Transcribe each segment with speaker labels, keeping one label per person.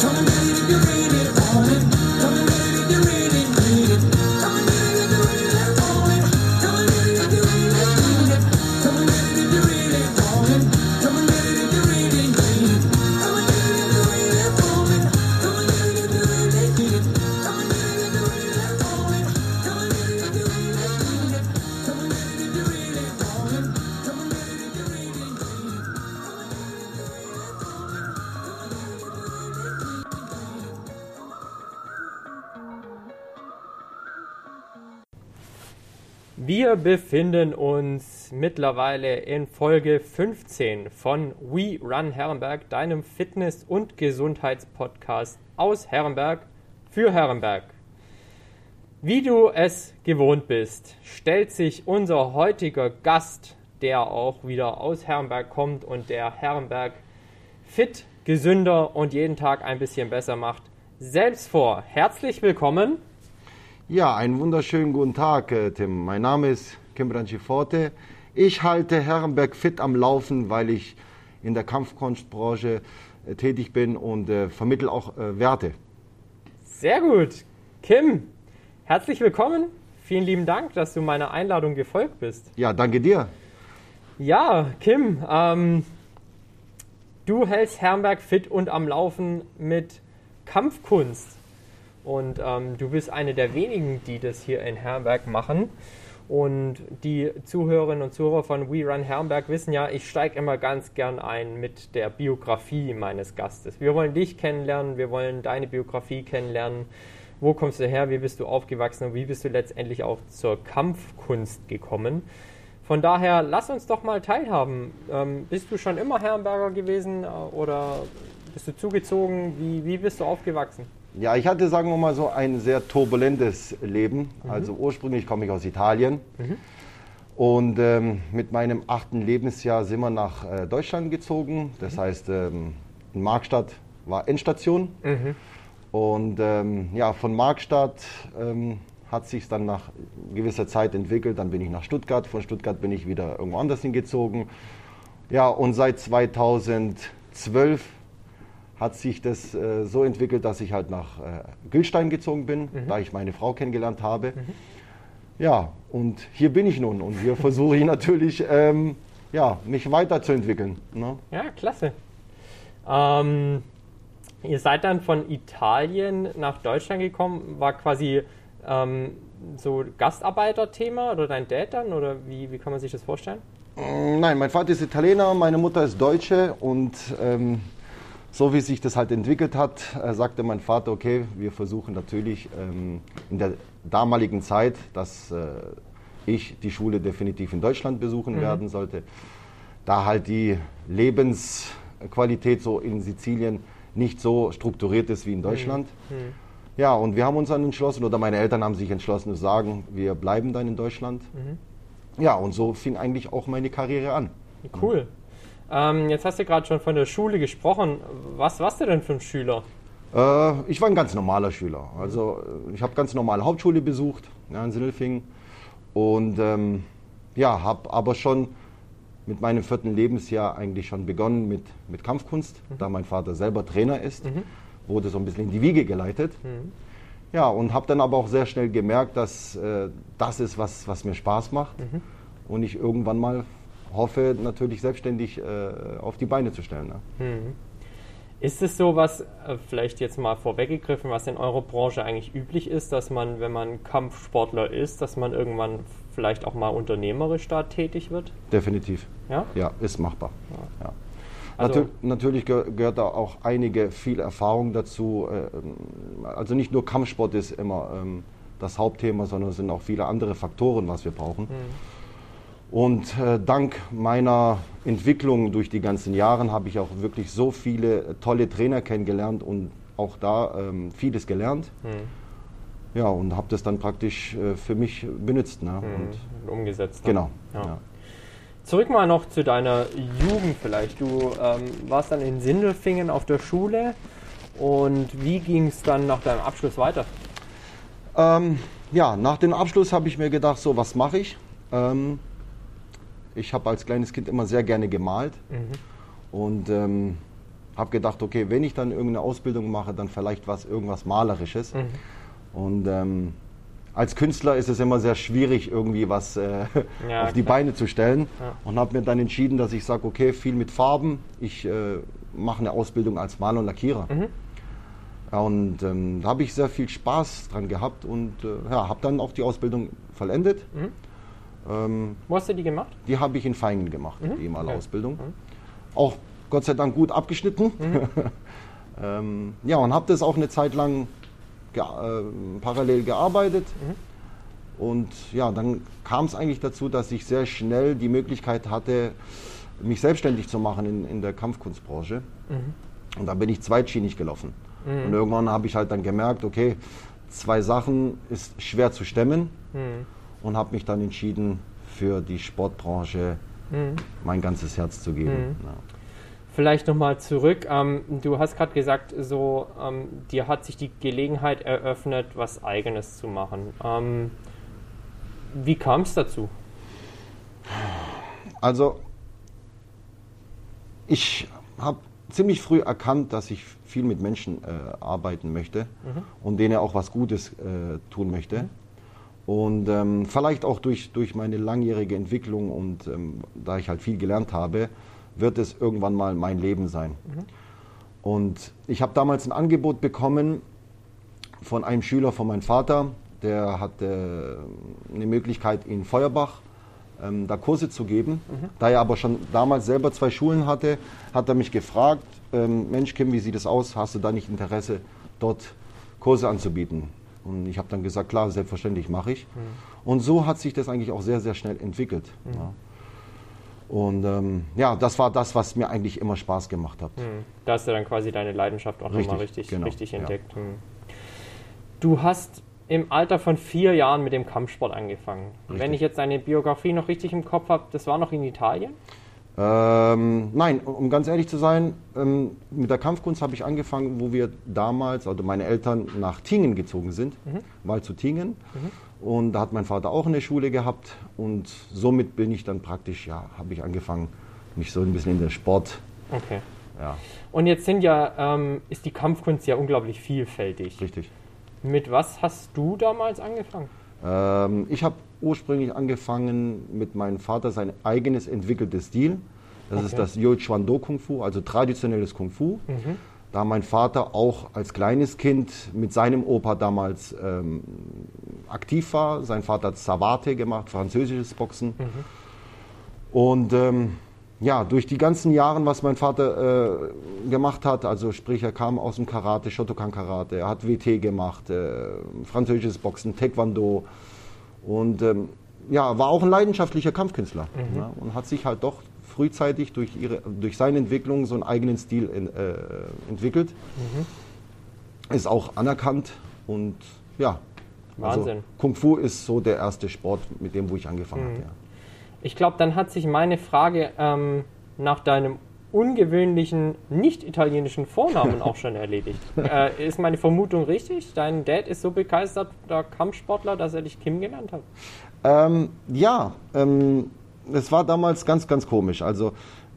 Speaker 1: Come and get it if you're ready, darling. Come and get it. Wir befinden uns mittlerweile in Folge 15 von We Run Herrenberg, deinem Fitness- und Gesundheitspodcast aus Herrenberg für Herrenberg. Wie du es gewohnt bist, stellt sich unser heutiger Gast, der auch wieder aus Herrenberg kommt und der Herrenberg fit, gesünder und jeden Tag ein bisschen besser macht, selbst vor. Herzlich willkommen.
Speaker 2: Ja, einen wunderschönen guten Tag, äh, Tim. Mein Name ist Kim Branchiforte. Ich halte Herrenberg fit am Laufen, weil ich in der Kampfkunstbranche äh, tätig bin und äh, vermittle auch äh, Werte.
Speaker 1: Sehr gut. Kim, herzlich willkommen. Vielen lieben Dank, dass du meiner Einladung gefolgt bist.
Speaker 2: Ja, danke dir.
Speaker 1: Ja, Kim, ähm, du hältst Herrenberg fit und am Laufen mit Kampfkunst. Und ähm, du bist eine der wenigen, die das hier in Herrenberg machen. Und die Zuhörerinnen und Zuhörer von We Run Herrenberg wissen ja, ich steige immer ganz gern ein mit der Biografie meines Gastes. Wir wollen dich kennenlernen, wir wollen deine Biografie kennenlernen. Wo kommst du her? Wie bist du aufgewachsen? Und wie bist du letztendlich auch zur Kampfkunst gekommen? Von daher, lass uns doch mal teilhaben. Ähm, bist du schon immer Herrenberger gewesen äh, oder bist du zugezogen? Wie, wie bist du aufgewachsen?
Speaker 2: Ja, ich hatte, sagen wir mal so, ein sehr turbulentes Leben. Also ursprünglich komme ich aus Italien. Und ähm, mit meinem achten Lebensjahr sind wir nach äh, Deutschland gezogen. Das heißt, ähm, in Markstadt war Endstation. Und ähm, ja, von Markstadt ähm, hat sich dann nach gewisser Zeit entwickelt. Dann bin ich nach Stuttgart. Von Stuttgart bin ich wieder irgendwo anders hingezogen. Ja, und seit 2012 hat sich das äh, so entwickelt, dass ich halt nach äh, Gülstein gezogen bin, da ich meine Frau kennengelernt habe. Ja, und hier bin ich nun und hier versuche ich natürlich, ähm, ja, mich weiterzuentwickeln. Ne?
Speaker 1: Ja, klasse. Ähm, ihr seid dann von Italien nach Deutschland gekommen, war quasi ähm, so Gastarbeiterthema oder dein Dad dann oder wie, wie kann man sich das vorstellen?
Speaker 2: Mm, Nein, mein Vater ist Italiener, meine Mutter ist Deutsche und ähm, so wie sich das halt entwickelt hat, äh, sagte mein Vater, okay, wir versuchen natürlich ähm, in der damaligen Zeit, dass äh, ich die Schule definitiv in Deutschland besuchen werden sollte, da halt die Lebensqualität so in Sizilien nicht so strukturiert ist wie in Deutschland. Ja, und wir haben uns dann entschlossen, oder meine Eltern haben sich entschlossen zu sagen, wir bleiben dann in Deutschland. Ja, und so fing eigentlich auch meine Karriere an.
Speaker 1: Cool. Ähm, jetzt hast du gerade schon von der Schule gesprochen. Was warst du denn für ein Schüler?
Speaker 2: Äh, ich war ein ganz normaler Schüler. Also äh, ich habe ganz normale Hauptschule besucht, ja, in Sindelfingen. Und ähm, ja, habe aber schon mit meinem vierten Lebensjahr eigentlich schon begonnen mit, mit Kampfkunst, da mein Vater selber Trainer ist, wurde so ein bisschen in die Wiege geleitet. Ja, und habe dann aber auch sehr schnell gemerkt, dass äh, das ist, was, was mir Spaß macht und ich irgendwann mal hoffe, natürlich selbstständig äh, auf die Beine zu stellen. Ne?
Speaker 1: Ist es so, was äh, vielleicht jetzt mal vorweggegriffen, was in eurer Branche eigentlich üblich ist, dass man, wenn man Kampfsportler ist, dass man irgendwann vielleicht auch mal unternehmerisch da tätig wird?
Speaker 2: Definitiv.
Speaker 1: Ja?
Speaker 2: Ja, ist machbar. Ja.
Speaker 1: Also-
Speaker 2: Natür natürlich geh- gehört da auch einige viel Erfahrung dazu. äh, Also nicht nur Kampfsport ist immer ähm, das Hauptthema, sondern es sind auch viele andere Faktoren, was wir brauchen. Und äh, dank meiner Entwicklung durch die ganzen Jahre habe ich auch wirklich so viele äh, tolle Trainer kennengelernt und auch da ähm, vieles gelernt. Ja, und habe das dann praktisch äh, für mich benutzt. Ne? Und,
Speaker 1: Umgesetzt. dann.
Speaker 2: genau.
Speaker 1: Ja.
Speaker 2: Ja.
Speaker 1: Zurück mal noch zu deiner Jugend vielleicht. Du ähm, warst dann in Sindelfingen auf der Schule und wie ging es dann nach deinem Abschluss weiter?
Speaker 2: Ähm, ja, nach dem Abschluss habe ich mir gedacht, so was mache ich. Ich habe als kleines Kind immer sehr gerne gemalt und ähm, habe gedacht, okay, wenn ich dann irgendeine Ausbildung mache, dann vielleicht was, irgendwas Malerisches.
Speaker 1: Mhm.
Speaker 2: Und ähm, als Künstler ist es immer sehr schwierig, irgendwie was äh,
Speaker 1: Ja,
Speaker 2: auf die
Speaker 1: klar.
Speaker 2: Beine zu stellen.
Speaker 1: Ja.
Speaker 2: Und habe mir dann entschieden, dass ich sage, okay, viel mit Farben. Ich äh, mache eine Ausbildung als Maler und Lackierer.
Speaker 1: Mhm.
Speaker 2: Und ähm, da habe ich sehr viel Spaß dran gehabt und äh, ja, habe dann auch die Ausbildung vollendet.
Speaker 1: Mhm.
Speaker 2: Ähm,
Speaker 1: Wo hast du die gemacht?
Speaker 2: die habe ich in Feingen gemacht,
Speaker 1: Mhm.
Speaker 2: die
Speaker 1: Okay.
Speaker 2: Ausbildung. Auch Gott sei Dank gut abgeschnitten.
Speaker 1: Mhm.
Speaker 2: ähm, ja, und habe das auch eine Zeit lang ge äh, parallel gearbeitet.
Speaker 1: Mhm.
Speaker 2: Und ja, dann kam es eigentlich dazu, dass ich sehr schnell die Möglichkeit hatte, mich selbstständig zu machen in, in der Kampfkunstbranche.
Speaker 1: Mhm.
Speaker 2: Und da bin ich zweitschienig gelaufen. Und irgendwann habe ich halt dann gemerkt, okay, zwei Sachen ist schwer zu stemmen
Speaker 1: Mhm.
Speaker 2: Und habe mich dann entschieden, für die Sportbranche
Speaker 1: Mhm.
Speaker 2: mein ganzes Herz zu geben. Ja.
Speaker 1: Vielleicht nochmal zurück. Ähm, du hast gerade gesagt, so ähm, dir hat sich die Gelegenheit eröffnet, was Eigenes zu machen. Ähm, wie kam es dazu?
Speaker 2: Also, ich habe ziemlich früh erkannt, dass ich viel mit Menschen äh, arbeiten möchte und denen auch was Gutes äh, tun möchte. Und ähm, vielleicht auch durch, durch meine langjährige Entwicklung und ähm, da ich halt viel gelernt habe, wird es irgendwann mal mein Leben sein. Und ich habe damals ein Angebot bekommen von einem Schüler von meinem Vater, der hatte eine Möglichkeit in Feuerbach ähm, da Kurse zu geben. Da er aber schon damals selber zwei Schulen hatte, hat er mich gefragt, ähm, Mensch Kim, wie sieht es aus? Hast du da nicht Interesse, dort Kurse anzubieten? Und ich habe dann gesagt, klar, selbstverständlich mache ich. Und so hat sich das eigentlich auch sehr, sehr schnell entwickelt. Ja. Und ähm, ja, das war das, was mir eigentlich immer Spaß gemacht hat.
Speaker 1: Hm. Da hast du dann quasi deine Leidenschaft auch nochmal
Speaker 2: Richtig, genau,
Speaker 1: richtig
Speaker 2: ja.
Speaker 1: entdeckt. Hm. Du hast im Alter von vier Jahren mit dem Kampfsport angefangen.
Speaker 2: Richtig.
Speaker 1: Wenn ich jetzt deine Biografie noch richtig im Kopf habe, das war noch in Italien?
Speaker 2: Ähm, nein, um ganz ehrlich zu sein, ähm, mit der Kampfkunst habe ich angefangen, wo wir damals, also meine Eltern nach Tingen gezogen sind, mal zu Tingen. Und da hat mein Vater auch eine Schule gehabt und somit bin ich dann praktisch, ja, habe ich angefangen, mich so ein bisschen in den Sport,
Speaker 1: Okay.
Speaker 2: ja,
Speaker 1: Und jetzt sind ja, ähm, ist die Kampfkunst ja unglaublich vielfältig.
Speaker 2: richtig.
Speaker 1: Mit was hast du damals angefangen?
Speaker 2: Ähm, ich habe ursprünglich angefangen mit meinem Vater sein eigenes entwickeltes Stil. Das ist
Speaker 1: Okay.
Speaker 2: das Yo Chuan Do Kung Fu, also traditionelles Kung Fu. Da mein Vater auch als kleines Kind mit seinem Opa damals ähm, aktiv war. Sein Vater hat Savate gemacht, französisches Boxen. Und ähm, ja, durch die ganzen Jahre, was mein Vater äh, gemacht hat, also sprich, er kam aus dem Karate, Shotokan Karate, er hat WT gemacht, äh, französisches Boxen, Taekwondo und ähm, ja, war auch ein leidenschaftlicher Kampfkünstler ja, und hat sich halt doch frühzeitig durch, ihre, durch seine Entwicklung so einen eigenen Stil in, äh, entwickelt. Ist auch anerkannt und ja, also
Speaker 1: Wahnsinn.
Speaker 2: Kung Fu ist so der erste Sport, mit dem, wo ich angefangen habe. Ja.
Speaker 1: Ich glaube, dann hat sich meine Frage ähm, nach deinem ungewöhnlichen nicht-italienischen Vornamen auch schon erledigt. Äh, ist meine Vermutung richtig? Dein Dad ist so begeisterter Kampfsportler, dass er dich Kim genannt hat?
Speaker 2: Ähm, ja, ähm, es war damals ganz, ganz komisch. Also,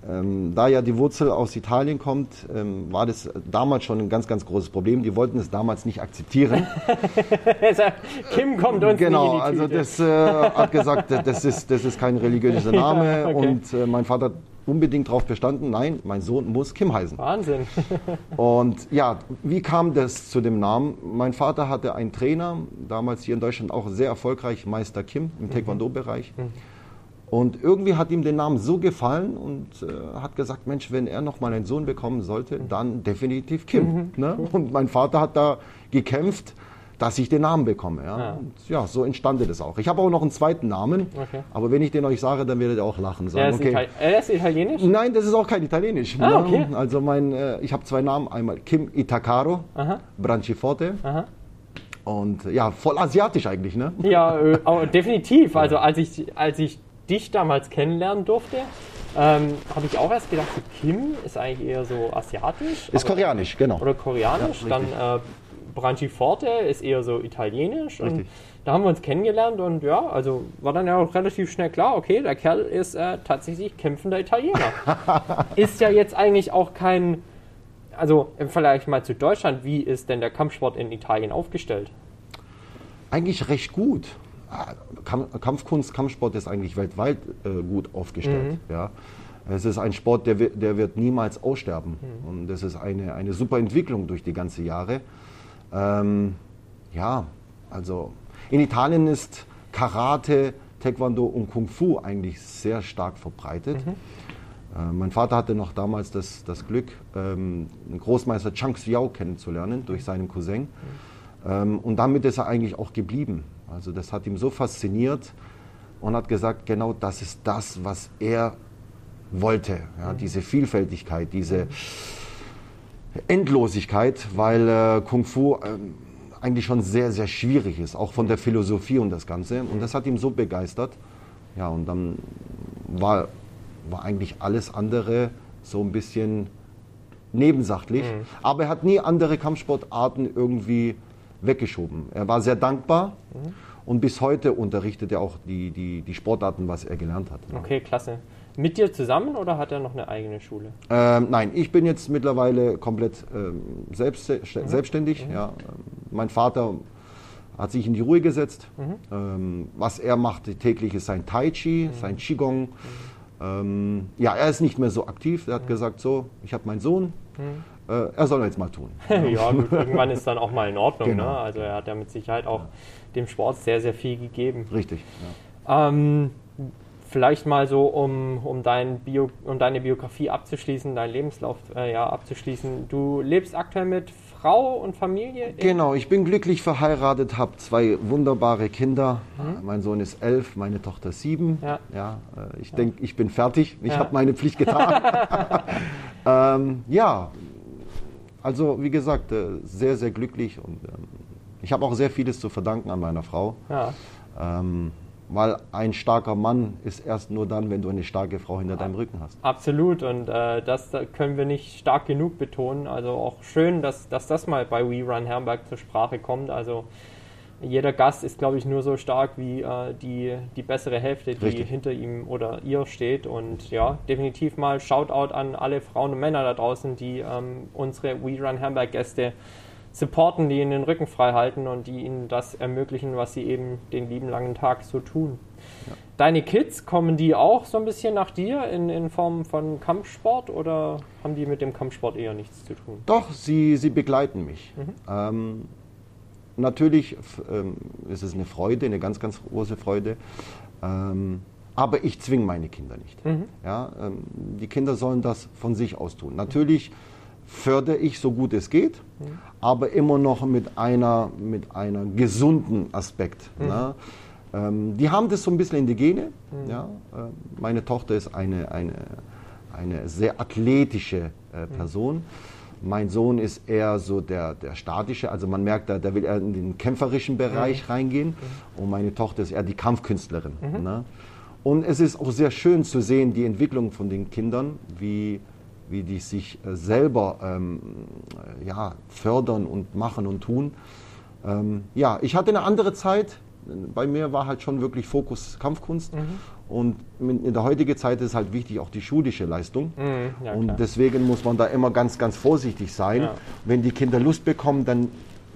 Speaker 2: ähm, da ja die Wurzel aus Italien kommt, ähm, war das damals schon ein ganz, ganz großes Problem. Die wollten es damals nicht akzeptieren.
Speaker 1: Kim kommt uns
Speaker 2: genau, also das äh, hat gesagt, das ist, das ist kein religiöser Name.
Speaker 1: Ja, okay.
Speaker 2: Und äh, mein Vater hat unbedingt darauf bestanden, nein, mein Sohn muss Kim heißen.
Speaker 1: Wahnsinn.
Speaker 2: Und ja, wie kam das zu dem Namen? Mein Vater hatte einen Trainer, damals hier in Deutschland auch sehr erfolgreich, Meister Kim im Taekwondo-Bereich. Und irgendwie hat ihm der Name so gefallen und äh, hat gesagt, Mensch, wenn er noch mal einen Sohn bekommen sollte, dann definitiv Kim. Ne? Und mein Vater hat da gekämpft, dass ich den Namen bekomme. Ja,
Speaker 1: Ja.
Speaker 2: Ja so entstand das auch. Ich habe auch noch einen zweiten Namen,
Speaker 1: Okay.
Speaker 2: aber wenn ich den euch sage, dann werdet ihr auch lachen.
Speaker 1: Er
Speaker 2: Sagen,
Speaker 1: ist,
Speaker 2: okay.
Speaker 1: Itali er ist italienisch?
Speaker 2: Nein, das ist auch kein Italienisch.
Speaker 1: Ah,
Speaker 2: ne?
Speaker 1: okay.
Speaker 2: Also mein, äh, ich habe zwei Namen, einmal Kim Itacaro,
Speaker 1: Aha.
Speaker 2: Branciforte
Speaker 1: Aha.
Speaker 2: und ja, voll asiatisch eigentlich, ne?
Speaker 1: Ja, äh, definitiv. Also als ich, als ich dich damals kennenlernen durfte, ähm, habe ich auch erst gedacht, Kim ist eigentlich eher so asiatisch.
Speaker 2: Ist koreanisch, genau.
Speaker 1: Oder koreanisch.
Speaker 2: Ja,
Speaker 1: dann Branciforte ist eher so italienisch. Und
Speaker 2: Richtig.
Speaker 1: da haben wir uns kennengelernt und ja, also war dann ja auch relativ schnell klar, okay, der Kerl ist äh, tatsächlich kämpfender Italiener. ist ja jetzt eigentlich auch kein also im Vergleich mal zu Deutschland, wie ist denn der Kampfsport in Italien aufgestellt?
Speaker 2: Eigentlich recht gut. Ah, Kampfkunst, Kampfsport ist eigentlich weltweit äh, gut aufgestellt. Mhm. Ja. Es ist ein Sport, der, der wird niemals aussterben. Mhm. Und das ist eine, eine super Entwicklung durch die ganzen Jahre. Ähm, ja, also in Italien ist Karate, Taekwondo und Kung Fu eigentlich sehr stark verbreitet. Mhm. Äh, mein Vater hatte noch damals das, das Glück, ähm, den Großmeister Chang Xiao kennenzulernen durch seinen Cousin. Mhm. Ähm, und damit ist er eigentlich auch geblieben. Also das hat ihm so fasziniert und hat gesagt, genau das ist das, was er wollte. Ja, mhm. Diese Vielfältigkeit, diese Endlosigkeit, weil äh, Kung Fu äh, eigentlich schon sehr, sehr schwierig ist, auch von der Philosophie und das Ganze. Und das hat ihm so begeistert. Ja, und dann war, war eigentlich alles andere so ein bisschen nebensächlich. Mhm. Aber er hat nie andere Kampfsportarten irgendwie weggeschoben. Er war sehr dankbar. Mhm. Und bis heute unterrichtet er auch die, die, die Sportarten, was er gelernt hat.
Speaker 1: Okay, klasse. Mit dir zusammen oder hat er noch eine eigene Schule?
Speaker 2: Ähm, nein, ich bin jetzt mittlerweile komplett ähm, selbst, mhm. selbstständig. Mhm. Ja. Mein Vater hat sich in die Ruhe gesetzt. Mhm. Ähm, was er macht täglich ist sein Tai Chi, mhm. sein Qigong. Mhm. Ähm, ja, er ist nicht mehr so aktiv. Er hat mhm. gesagt, so, ich habe meinen Sohn, äh, er soll jetzt mal tun.
Speaker 1: ja, gut, irgendwann ist dann auch mal in Ordnung. Genau. Ne? Also er hat ja mit Sicherheit auch ja. dem Sport sehr, sehr viel gegeben.
Speaker 2: Richtig.
Speaker 1: Ja. Vielleicht mal so, um, um, dein Bio, um deine Biografie abzuschließen, deinen Lebenslauf äh, ja, abzuschließen. Du lebst aktuell mit Frau und Familie?
Speaker 2: Genau, ich bin glücklich verheiratet, habe zwei wunderbare Kinder. Mhm. Mein Sohn ist elf, meine Tochter sieben. Ja. ja äh, ich ja. denke, ich bin fertig. Ich ja. habe meine Pflicht getan. ähm, ja, also wie gesagt, äh, sehr, sehr glücklich und ähm, ich habe auch sehr vieles zu verdanken an meiner Frau. Ja. Ähm, weil ein starker Mann ist erst nur dann, wenn du eine starke Frau hinter deinem Rücken hast.
Speaker 1: Absolut und äh, das können wir nicht stark genug betonen. Also auch schön, dass, dass das mal bei We Run Herrenberg zur Sprache kommt. Also jeder Gast ist, glaube ich, nur so stark wie äh, die, die bessere Hälfte, die Richtig. hinter ihm oder ihr steht. Und ja, definitiv mal Shoutout an alle Frauen und Männer da draußen, die ähm, unsere We Run Herrenberg Gäste supporten, die ihnen den Rücken frei halten und die ihnen das ermöglichen, was sie eben den lieben langen Tag so tun. Ja. Deine Kids, kommen die auch so ein bisschen nach dir in, in Form von Kampfsport oder haben die mit dem Kampfsport eher nichts zu tun?
Speaker 2: Doch, sie, sie begleiten mich. Mhm. Ähm, natürlich ähm, ist es eine Freude, eine ganz, ganz große Freude. Ähm, aber ich zwinge meine Kinder nicht. Mhm. Ja, ähm, die Kinder sollen das von sich aus tun. Natürlich fördere ich so gut es geht, mhm. aber immer noch mit einer, mit einer gesunden Aspekt. Mhm. Ne? Ähm, die haben das so ein bisschen in die Gene. Mhm. Ja? Äh, meine Tochter ist eine, eine, eine sehr athletische äh, mhm. Person. Mein Sohn ist eher so der, der statische, also man merkt, da, der will eher in den kämpferischen Bereich mhm. reingehen. Mhm. Und meine Tochter ist eher die Kampfkünstlerin. Ne? Und es ist auch sehr schön zu sehen, die Entwicklung von den Kindern, wie wie die sich äh, selber ähm, ja, fördern und machen und tun. Ähm, ja, ich hatte eine andere Zeit. Bei mir war halt schon wirklich Fokus Kampfkunst. Mhm. Und in der heutigen Zeit ist halt wichtig auch die schulische Leistung. Mhm, ja, und deswegen muss man da immer ganz, ganz vorsichtig sein. Ja. Wenn die Kinder Lust bekommen, dann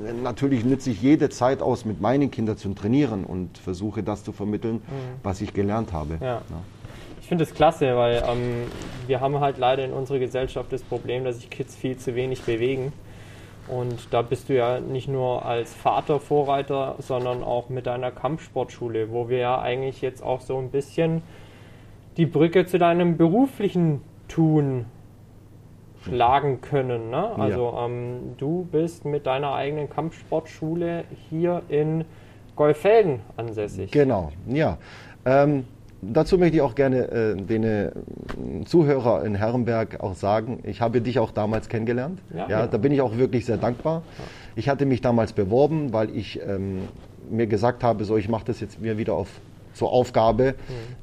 Speaker 2: äh, natürlich nütze ich jede Zeit aus, mit meinen Kindern zu trainieren und versuche das zu vermitteln, mhm. was ich gelernt habe. Ja.
Speaker 1: Ich finde es klasse, weil ähm, wir haben halt leider in unserer Gesellschaft das Problem, dass sich Kids viel zu wenig bewegen. Und da bist du ja nicht nur als Vater Vorreiter, sondern auch mit deiner Kampfsportschule, wo wir ja eigentlich jetzt auch so ein bisschen die Brücke zu deinem beruflichen Tun schlagen können. Ne? Also ja. ähm, du bist mit deiner eigenen Kampfsportschule hier in Golfelden ansässig.
Speaker 2: Genau, ja. Ähm, dazu möchte ich auch gerne äh, den äh, Zuhörer in Herrenberg auch sagen, ich habe dich auch damals kennengelernt. Ja, ja, Da bin ich auch wirklich sehr dankbar. Ich hatte mich damals beworben, weil ich ähm, mir gesagt habe, so ich mache das jetzt mir wieder auf zur Aufgabe,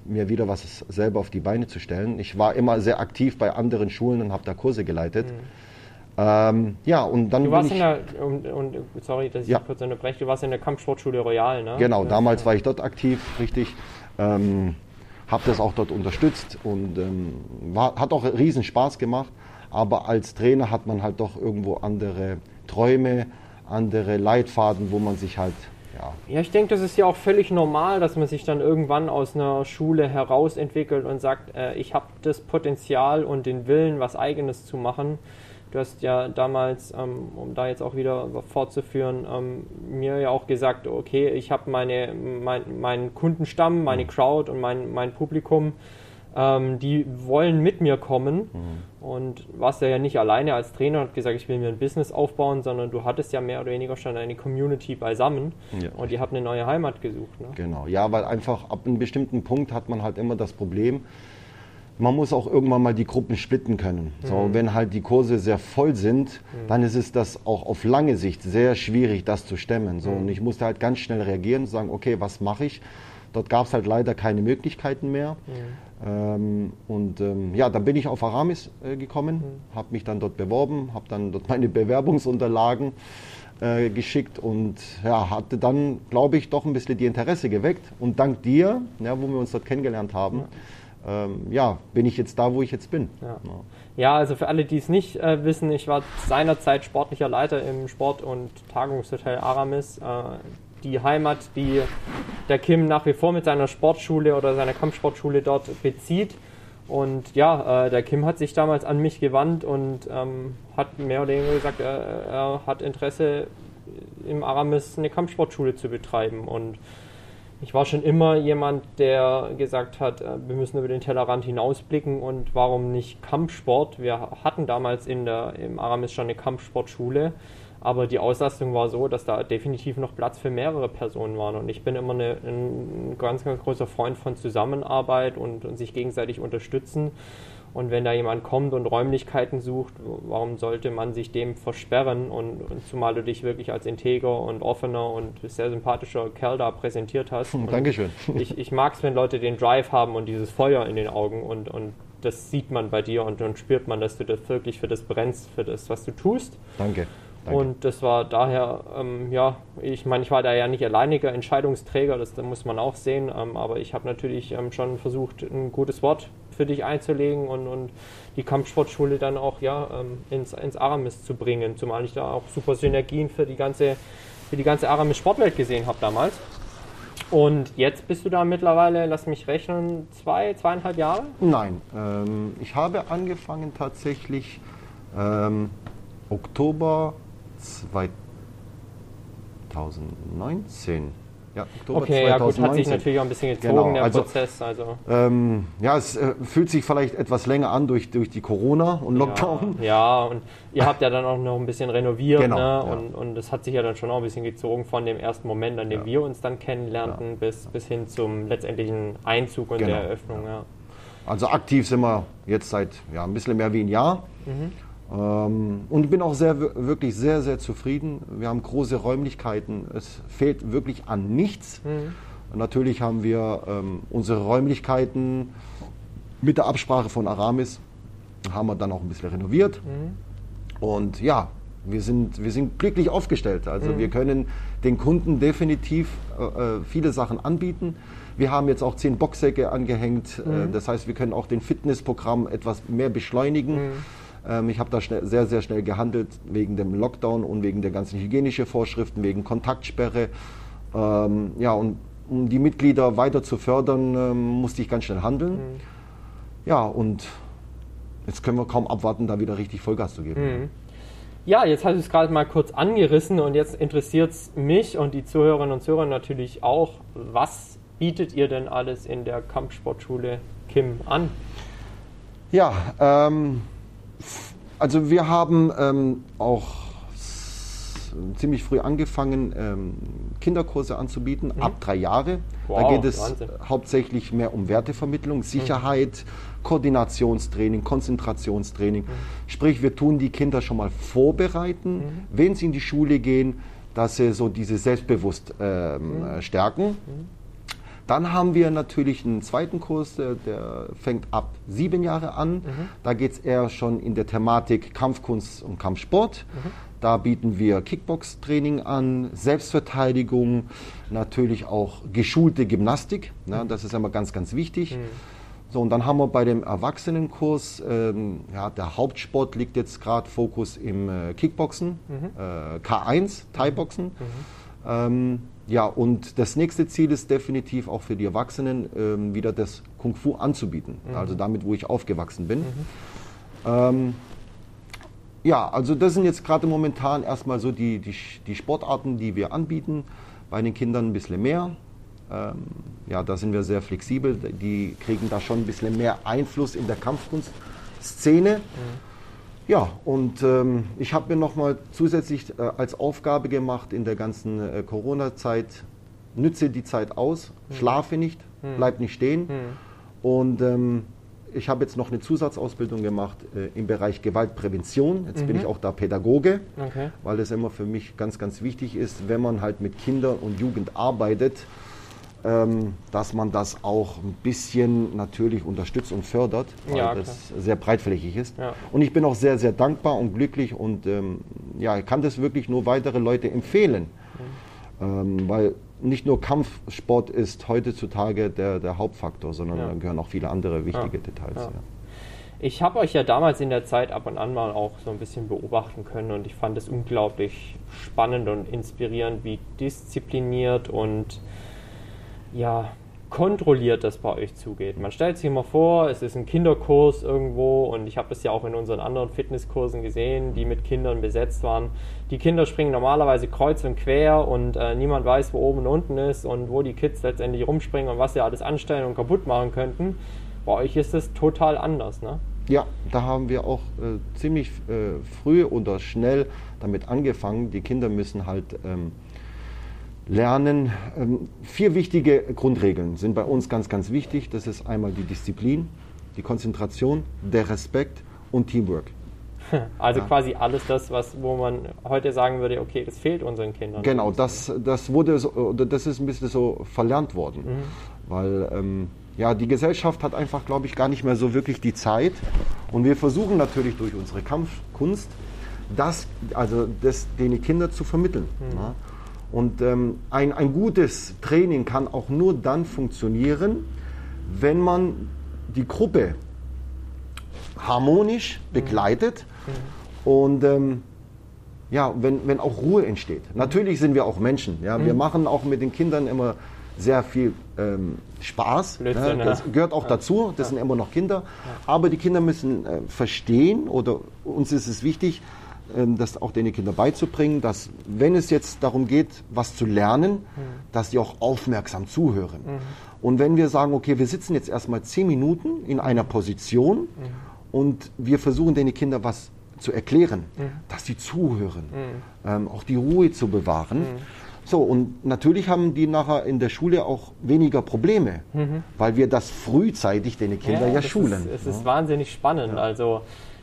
Speaker 2: mhm. mir wieder was selber auf die Beine zu stellen. Ich war immer sehr aktiv bei anderen Schulen und habe da Kurse geleitet. Mhm. Ähm, ja, und dann.
Speaker 1: Du warst in der, und, und, sorry, dass ich ja. kurz unterbreche, du warst in der Kampfsportschule Royal, ne?
Speaker 2: Genau, damals war ich dort aktiv, richtig. Ähm, habe das auch dort unterstützt und ähm, war, hat auch riesen Spaß gemacht. Aber als Trainer hat man halt doch irgendwo andere Träume, andere Leitfaden, wo man sich halt ja.
Speaker 1: Ja, ich denke, das ist ja auch völlig normal, dass man sich dann irgendwann aus einer Schule heraus entwickelt und sagt, äh, ich habe das Potenzial und den Willen, was eigenes zu machen. Du hast ja damals, ähm, um da jetzt auch wieder fortzuführen, ähm, mir ja auch gesagt, okay, ich habe meine, mein, meinen Kundenstamm, meine mhm. Crowd und mein, mein Publikum ähm, die wollen mit mir kommen. Mhm. Und warst ja nicht alleine als Trainer und hat gesagt, ich will mir ein Business aufbauen, sondern du hattest ja mehr oder weniger schon eine Community beisammen ja. und ihr habt eine neue Heimat gesucht. Ne?
Speaker 2: Genau, ja, weil einfach ab einem bestimmten Punkt hat man halt immer das Problem, man muss auch irgendwann mal die Gruppen splitten können. So, mhm. wenn halt die Kurse sehr voll sind, mhm. dann ist es das auch auf lange Sicht sehr schwierig, das zu stemmen. So, mhm. Und ich musste halt ganz schnell reagieren und sagen, okay, was mache ich? Dort gab es halt leider keine Möglichkeiten mehr. Mhm. Ähm, und ähm, ja, dann bin ich auf Aramis äh, gekommen, mhm. habe mich dann dort beworben, habe dann dort meine Bewerbungsunterlagen äh, geschickt und ja, hatte dann, glaube ich, doch ein bisschen die Interesse geweckt. Und dank dir, ja, wo wir uns dort kennengelernt haben, ja. Ähm, ja bin ich jetzt da, wo ich jetzt bin.
Speaker 1: Ja. Ja, also für alle, die es nicht äh, wissen, ich war seinerzeit sportlicher Leiter im Sport- und Tagungshotel Aramis. Äh, die Heimat, die der Kim nach wie vor mit seiner Sportschule oder seiner Kampfsportschule dort bezieht. Und ja, äh, der Kim hat sich damals an mich gewandt und ähm, hat mehr oder weniger gesagt, er, er, hat Interesse im Aramis eine Kampfsportschule zu betreiben. Und ich war schon immer jemand, der gesagt hat, äh, wir müssen über den Tellerrand hinausblicken und warum nicht Kampfsport? Wir hatten damals in der, im Aramis schon eine Kampfsportschule aber die Auslastung war so, dass da definitiv noch Platz für mehrere Personen waren. Und ich bin immer eine, ein ganz, ganz großer Freund von Zusammenarbeit und, und sich gegenseitig unterstützen. Und wenn da jemand kommt und Räumlichkeiten sucht, warum sollte man sich dem versperren? Und, und zumal du dich wirklich als integer und offener und sehr sympathischer Kerl da präsentiert hast.
Speaker 2: Und Dankeschön.
Speaker 1: Ich, ich mag es, wenn Leute den Drive haben und dieses Feuer in den Augen und, und das sieht man bei dir und dann spürt man, dass du das wirklich für das brennst, für das, was du tust.
Speaker 2: Danke.
Speaker 1: Danke. Und das war daher, ähm, ja, ich meine, ich war da ja nicht alleiniger Entscheidungsträger, das, das muss man auch sehen, ähm, aber ich habe natürlich ähm, schon versucht, ein gutes Wort für dich einzulegen und, und die Kampfsportschule dann auch ja, ähm, ins, ins Aramis zu bringen, zumal ich da auch super Synergien für die ganze, für die ganze Aramis-Sportwelt gesehen habe damals. Und jetzt bist du da mittlerweile, lass mich rechnen, zwei, zweieinhalb Jahre?
Speaker 2: Nein, ähm, ich habe angefangen tatsächlich ähm, Oktober 2019.
Speaker 1: Ja, Oktober okay, 2019. ja gut, hat sich natürlich auch ein bisschen gezogen, genau. der also, Prozess. Also.
Speaker 2: Ähm, ja, es äh, fühlt sich vielleicht etwas länger an durch, durch die Corona und Lockdown.
Speaker 1: Ja, ja, und ihr habt ja dann auch noch ein bisschen renoviert genau, ne? ja. und, und das hat sich ja dann schon auch ein bisschen gezogen von dem ersten Moment, an dem ja. wir uns dann kennenlernten, bis, bis hin zum letztendlichen Einzug und genau, der Eröffnung.
Speaker 2: Also aktiv sind wir jetzt seit ja, ein bisschen mehr wie ein Jahr. Mhm. Ähm, und bin auch sehr, wirklich sehr, sehr zufrieden. Wir haben große Räumlichkeiten. Es fehlt wirklich an nichts. Mhm. Natürlich haben wir ähm, unsere Räumlichkeiten mit der Absprache von Aramis, haben wir dann auch ein bisschen renoviert. Mhm. Und ja, wir sind, wir sind glücklich aufgestellt. Also mhm. wir können den Kunden definitiv äh, äh viele Sachen anbieten. Wir haben jetzt auch zehn Boxsäcke angehängt. Äh, mhm. das heißt, wir können auch den Fitnessprogramm etwas mehr beschleunigen. Ähm, ich habe da schnell, sehr, sehr schnell gehandelt wegen dem Lockdown und wegen der ganzen hygienischen Vorschriften, wegen Kontaktsperre. Ähm, ja, und um die Mitglieder weiter zu fördern, ähm, musste ich ganz schnell handeln. Mhm. Ja, und jetzt können wir kaum abwarten, da wieder richtig Vollgas zu geben. Mhm.
Speaker 1: Ja, jetzt hast du es gerade mal kurz angerissen und jetzt interessiert es mich und die Zuhörerinnen und Zuhörer natürlich auch, was bietet ihr denn alles in der Kampfsportschule Kim an?
Speaker 2: Ja, ähm, also wir haben ähm, auch ziemlich früh angefangen, ähm, Kinderkurse anzubieten, mhm. ab drei Jahre. Wow, da geht es Wahnsinn. hauptsächlich mehr um Wertevermittlung, mhm. Sicherheit, mhm. Koordinationstraining, Konzentrationstraining. Mhm. Sprich, wir tun die Kinder schon mal vorbereiten, mhm. wenn sie in die Schule gehen, dass sie so diese Selbstbewusst ähm, mhm. stärken. Dann haben wir natürlich einen zweiten Kurs, der, der fängt ab sieben Jahre an. Mhm. Da geht es eher schon in der Thematik Kampfkunst und Kampfsport. Mhm. Da bieten wir Kickbox-Training an, Selbstverteidigung, natürlich auch geschulte Gymnastik. Ne, das ist immer ganz, ganz wichtig. Mhm. So, und dann haben wir bei dem Erwachsenenkurs, ähm, ja, der Hauptsport liegt jetzt gerade Fokus im äh, Kickboxen, äh, K1, Thai-Boxen. Ähm, ja, und das nächste Ziel ist definitiv auch für die Erwachsenen ähm, wieder das Kung Fu anzubieten. Also damit, wo ich aufgewachsen bin. Ähm, ja, also das sind jetzt gerade momentan erstmal so die, die, die Sportarten, die wir anbieten. Bei den Kindern ein bisschen mehr. Ähm, ja, da sind wir sehr flexibel. Die kriegen da schon ein bisschen mehr Einfluss in der Kampfkunstszene. Ja, und ähm, ich habe mir nochmal zusätzlich äh, als Aufgabe gemacht in der ganzen äh, Corona-Zeit, nütze die Zeit aus, schlafe nicht, bleib nicht stehen. Und ähm, ich habe jetzt noch eine Zusatzausbildung gemacht äh, im Bereich Gewaltprävention. Jetzt bin ich auch da Pädagoge,
Speaker 1: Okay.
Speaker 2: weil es immer für mich ganz, ganz wichtig ist, wenn man halt mit Kindern und Jugend arbeitet, dass man das auch ein bisschen natürlich unterstützt und fördert, weil
Speaker 1: Ja,
Speaker 2: das sehr breitflächig ist.
Speaker 1: Ja.
Speaker 2: Und ich bin auch sehr, sehr dankbar und glücklich und ähm, ja, ich kann das wirklich nur weitere Leute empfehlen. Ähm, weil nicht nur Kampfsport ist heutzutage der, der Hauptfaktor, sondern
Speaker 1: Ja.
Speaker 2: da gehören auch viele andere wichtige. Details.
Speaker 1: Ich habe euch ja damals in der Zeit ab und an mal auch so ein bisschen beobachten können und ich fand es unglaublich spannend und inspirierend, wie diszipliniert und ja, kontrolliert das bei euch zugeht. Man stellt sich immer vor, es ist ein Kinderkurs irgendwo und ich habe das ja auch in unseren anderen Fitnesskursen gesehen, die mit Kindern besetzt waren. Die Kinder springen normalerweise kreuz und quer und äh, niemand weiß, wo oben und unten ist und wo die Kids letztendlich rumspringen und was sie alles anstellen und kaputt machen könnten. Bei euch ist es total anders, ne?
Speaker 2: Ja, da haben wir auch äh, ziemlich äh, früh oder schnell damit angefangen. Die Kinder müssen halt ähm, lernen. Ähm, vier wichtige Grundregeln sind bei uns ganz, ganz wichtig. Das ist einmal die Disziplin, die Konzentration, der Respekt und Teamwork.
Speaker 1: Also
Speaker 2: Ja.
Speaker 1: quasi alles das, was, wo man heute sagen würde, okay, das fehlt unseren Kindern.
Speaker 2: Genau, das, das wurde so, das ist ein bisschen so verlernt worden. Weil ähm, ja, die Gesellschaft hat einfach, glaube ich, gar nicht mehr so wirklich die Zeit. Und wir versuchen natürlich durch unsere Kampfkunst, das, also das den Kindern zu vermitteln. Ja. Und ähm, ein, ein gutes Training kann auch nur dann funktionieren, wenn man die Gruppe harmonisch begleitet und ähm, ja, wenn, wenn auch Ruhe entsteht. Natürlich sind wir auch Menschen. Ja? Wir machen auch mit den Kindern immer sehr viel ähm, Spaß.
Speaker 1: Blödsinn,
Speaker 2: ne? Das
Speaker 1: ja.
Speaker 2: gehört auch dazu. Das sind immer noch Kinder. Aber die Kinder müssen äh, verstehen oder uns ist es wichtig, das auch den Kindern beizubringen, dass wenn es jetzt darum geht, was zu lernen, dass sie auch aufmerksam zuhören. Und wenn wir sagen, okay, wir sitzen jetzt erstmal zehn Minuten in einer Position und wir versuchen den Kindern was zu erklären, dass sie zuhören, ähm, auch die Ruhe zu bewahren. So, und natürlich haben die nachher in der Schule auch weniger Probleme, weil wir das frühzeitig den Kindern ja,
Speaker 1: das
Speaker 2: schulen.
Speaker 1: Ist, es ist wahnsinnig spannend. Also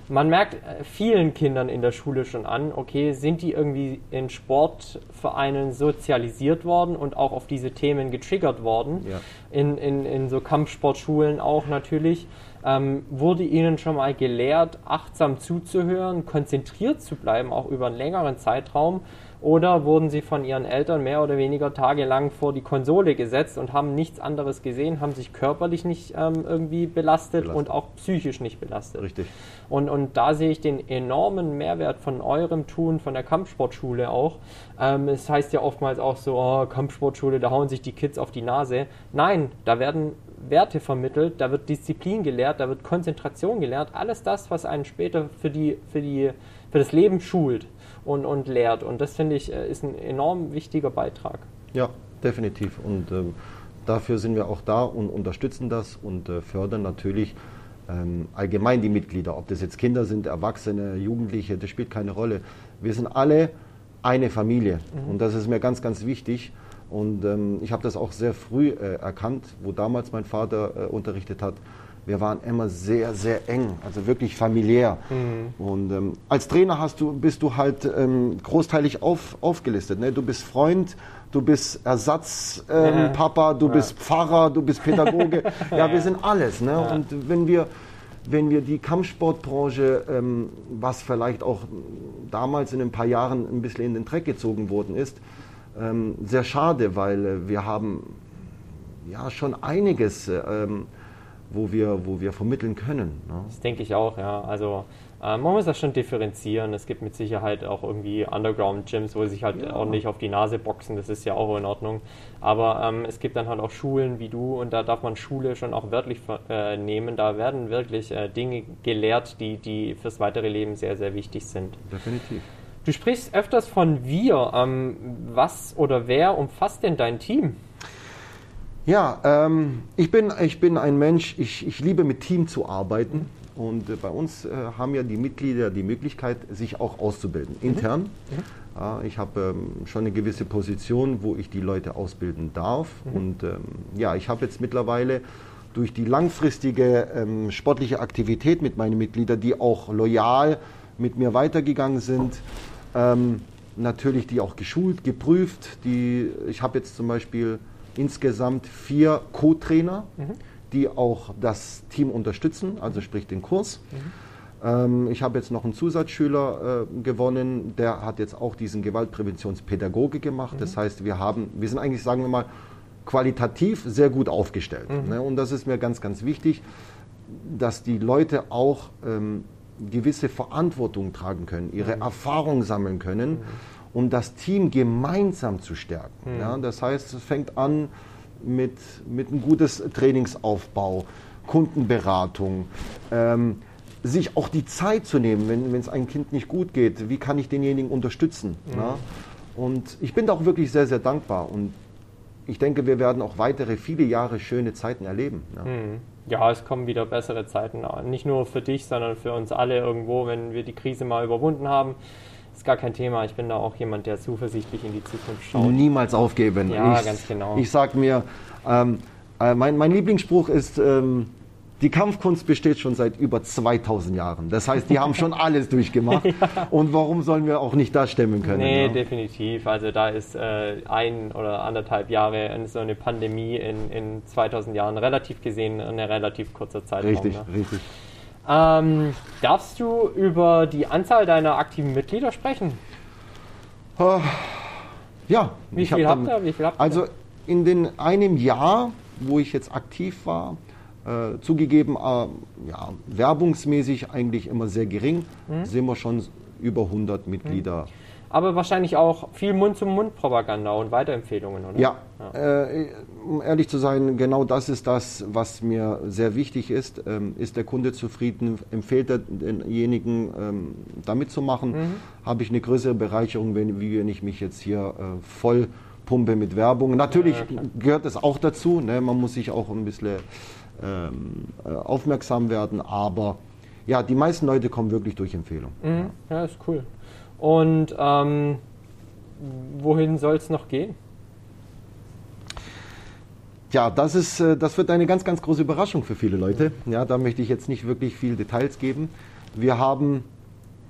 Speaker 1: man merkt äh, vielen Kindern in der Schule schon an, okay, sind die irgendwie in Sportvereinen sozialisiert worden und auch auf diese Themen getriggert worden.
Speaker 2: Ja.
Speaker 1: In, in, in so Kampfsportschulen auch natürlich. Ähm, wurde ihnen schon mal gelehrt, achtsam zuzuhören, konzentriert zu bleiben, auch über einen längeren Zeitraum? Oder wurden sie von ihren Eltern mehr oder weniger tagelang vor die Konsole gesetzt und haben nichts anderes gesehen, haben sich körperlich nicht ähm, irgendwie belastet,
Speaker 2: Belastet.
Speaker 1: und auch psychisch nicht belastet?
Speaker 2: Richtig.
Speaker 1: Und, und da sehe ich den enormen Mehrwert von eurem Tun, von der Kampfsportschule auch. Ähm, es heißt ja oftmals auch so, oh, Kampfsportschule, da hauen sich die Kids auf die Nase. Nein, da werden Werte vermittelt, da wird Disziplin gelehrt, da wird Konzentration gelehrt. Alles das, was einen später für, die, für, die, für das Leben schult und, und lehrt. Und das finde ich äh, ist ein enorm wichtiger Beitrag.
Speaker 2: Ja, definitiv. Und ähm, dafür sind wir auch da und unterstützen das und äh, fördern natürlich ähm, allgemein die Mitglieder. Ob das jetzt Kinder sind, Erwachsene, Jugendliche, das spielt keine Rolle. Wir sind alle eine Familie und das ist mir ganz, ganz wichtig. Und ähm, ich habe das auch sehr früh äh, erkannt, wo damals mein Vater äh, unterrichtet hat. Wir waren immer sehr, sehr eng, also wirklich familiär. Und ähm, als Trainer hast du, bist du halt ähm, großteilig auf, aufgelistet. Ne? Du bist Freund, du bist Ersatzpapa, ähm,
Speaker 1: Ja.
Speaker 2: Du bist Pfarrer, du bist Pädagoge. ja, wir sind alles. Ne? Und wenn wir, wenn wir die Kampfsportbranche, ähm, was vielleicht auch damals in ein paar Jahren ein bisschen in den Dreck gezogen worden ist, ähm, sehr schade, weil äh, wir haben ja schon einiges äh, ähm, wo wir, wo wir vermitteln können. Ne?
Speaker 1: Das denke ich auch, ja. Also äh, man muss das schon differenzieren. Es gibt mit Sicherheit auch irgendwie Underground-Gyms, wo sie sich halt ja. ordentlich auf die Nase boxen. Das ist ja auch in Ordnung. Aber ähm, es gibt dann halt auch Schulen wie du und da darf man Schule schon auch wörtlich äh, nehmen. Da werden wirklich äh, Dinge gelehrt, die, die fürs weitere Leben sehr, sehr wichtig sind.
Speaker 2: Definitiv.
Speaker 1: Du sprichst öfters von wir. Ähm, was oder wer umfasst denn dein Team?
Speaker 2: Ja, ähm, ich, bin, ich bin ein Mensch, ich, ich liebe mit Team zu arbeiten. Und äh, bei uns äh, haben ja die Mitglieder die Möglichkeit, sich auch auszubilden, mhm. intern. Mhm. Ja, ich habe ähm, schon eine gewisse Position, wo ich die Leute ausbilden darf. Mhm. Und ähm, ja, ich habe jetzt mittlerweile durch die langfristige ähm, sportliche Aktivität mit meinen Mitgliedern, die auch loyal mit mir weitergegangen sind, ähm, natürlich die auch geschult, geprüft. Die, ich habe jetzt zum Beispiel insgesamt vier Co-Trainer, mhm. die auch das Team unterstützen, also sprich den Kurs. Mhm. Ähm, ich habe jetzt noch einen Zusatzschüler äh, gewonnen, der hat jetzt auch diesen Gewaltpräventionspädagoge gemacht. Mhm. Das heißt, wir haben, wir sind eigentlich, sagen wir mal, qualitativ sehr gut aufgestellt. Mhm. Ne? Und das ist mir ganz, ganz wichtig, dass die Leute auch ähm, gewisse Verantwortung tragen können, ihre mhm. Erfahrung sammeln können. Um das Team gemeinsam zu stärken. Mhm. Ja, das heißt, es fängt an mit, mit einem gutes Trainingsaufbau, Kundenberatung, ähm, sich auch die Zeit zu nehmen, wenn es einem Kind nicht gut geht, wie kann ich denjenigen unterstützen. Mhm. Ja? Und ich bin da auch wirklich sehr, sehr dankbar und ich denke, wir werden auch weitere viele Jahre schöne Zeiten erleben.
Speaker 1: Ja. Mhm. ja, es kommen wieder bessere Zeiten, nicht nur für dich, sondern für uns alle irgendwo, wenn wir die Krise mal überwunden haben ist gar kein Thema. Ich bin da auch jemand, der zuversichtlich in die Zukunft schaut.
Speaker 2: Niemals aufgeben.
Speaker 1: Ja,
Speaker 2: ich,
Speaker 1: ganz genau.
Speaker 2: Ich sage mir, ähm, äh, mein, mein, Lieblingsspruch ist, ähm, die Kampfkunst besteht schon seit über 2000 Jahren. Das heißt, die haben schon alles durchgemacht. ja. Und warum sollen wir auch nicht das stemmen können?
Speaker 1: Nee, ja? definitiv. Also da ist äh, ein oder anderthalb Jahre so eine Pandemie in, in 2000 Jahren relativ gesehen eine relativ kurze Zeit.
Speaker 2: Richtig, ne? richtig.
Speaker 1: Ähm, darfst du über die Anzahl deiner aktiven Mitglieder sprechen?
Speaker 2: Uh, ja.
Speaker 1: Wie viel, habt ihr? Wie viel habt
Speaker 2: ihr? Also in den einem Jahr, wo ich jetzt aktiv war, äh, zugegeben, äh, ja, werbungsmäßig eigentlich immer sehr gering, mhm. sind wir schon über 100 Mitglieder. Mhm
Speaker 1: aber wahrscheinlich auch viel Mund-zu-Mund-Propaganda und Weiterempfehlungen, oder?
Speaker 2: Ja, ja. Äh, um ehrlich zu sein, genau das ist das, was mir sehr wichtig ist. Ähm, ist der Kunde zufrieden? Empfiehlt er denjenigen, ähm, damit zu machen? Mhm. Habe ich eine größere Bereicherung, wenn, wie wenn ich mich jetzt hier äh, voll pumpe mit Werbung? Natürlich ja, gehört es auch dazu. Ne? Man muss sich auch ein bisschen ähm, äh, aufmerksam werden, aber ja, die meisten Leute kommen wirklich durch Empfehlung.
Speaker 1: Mhm. Ja, ist cool. Und ähm, wohin soll es noch gehen?
Speaker 2: Ja, das, ist, äh, das wird eine ganz, ganz große Überraschung für viele Leute. Ja, da möchte ich jetzt nicht wirklich viel Details geben. Wir haben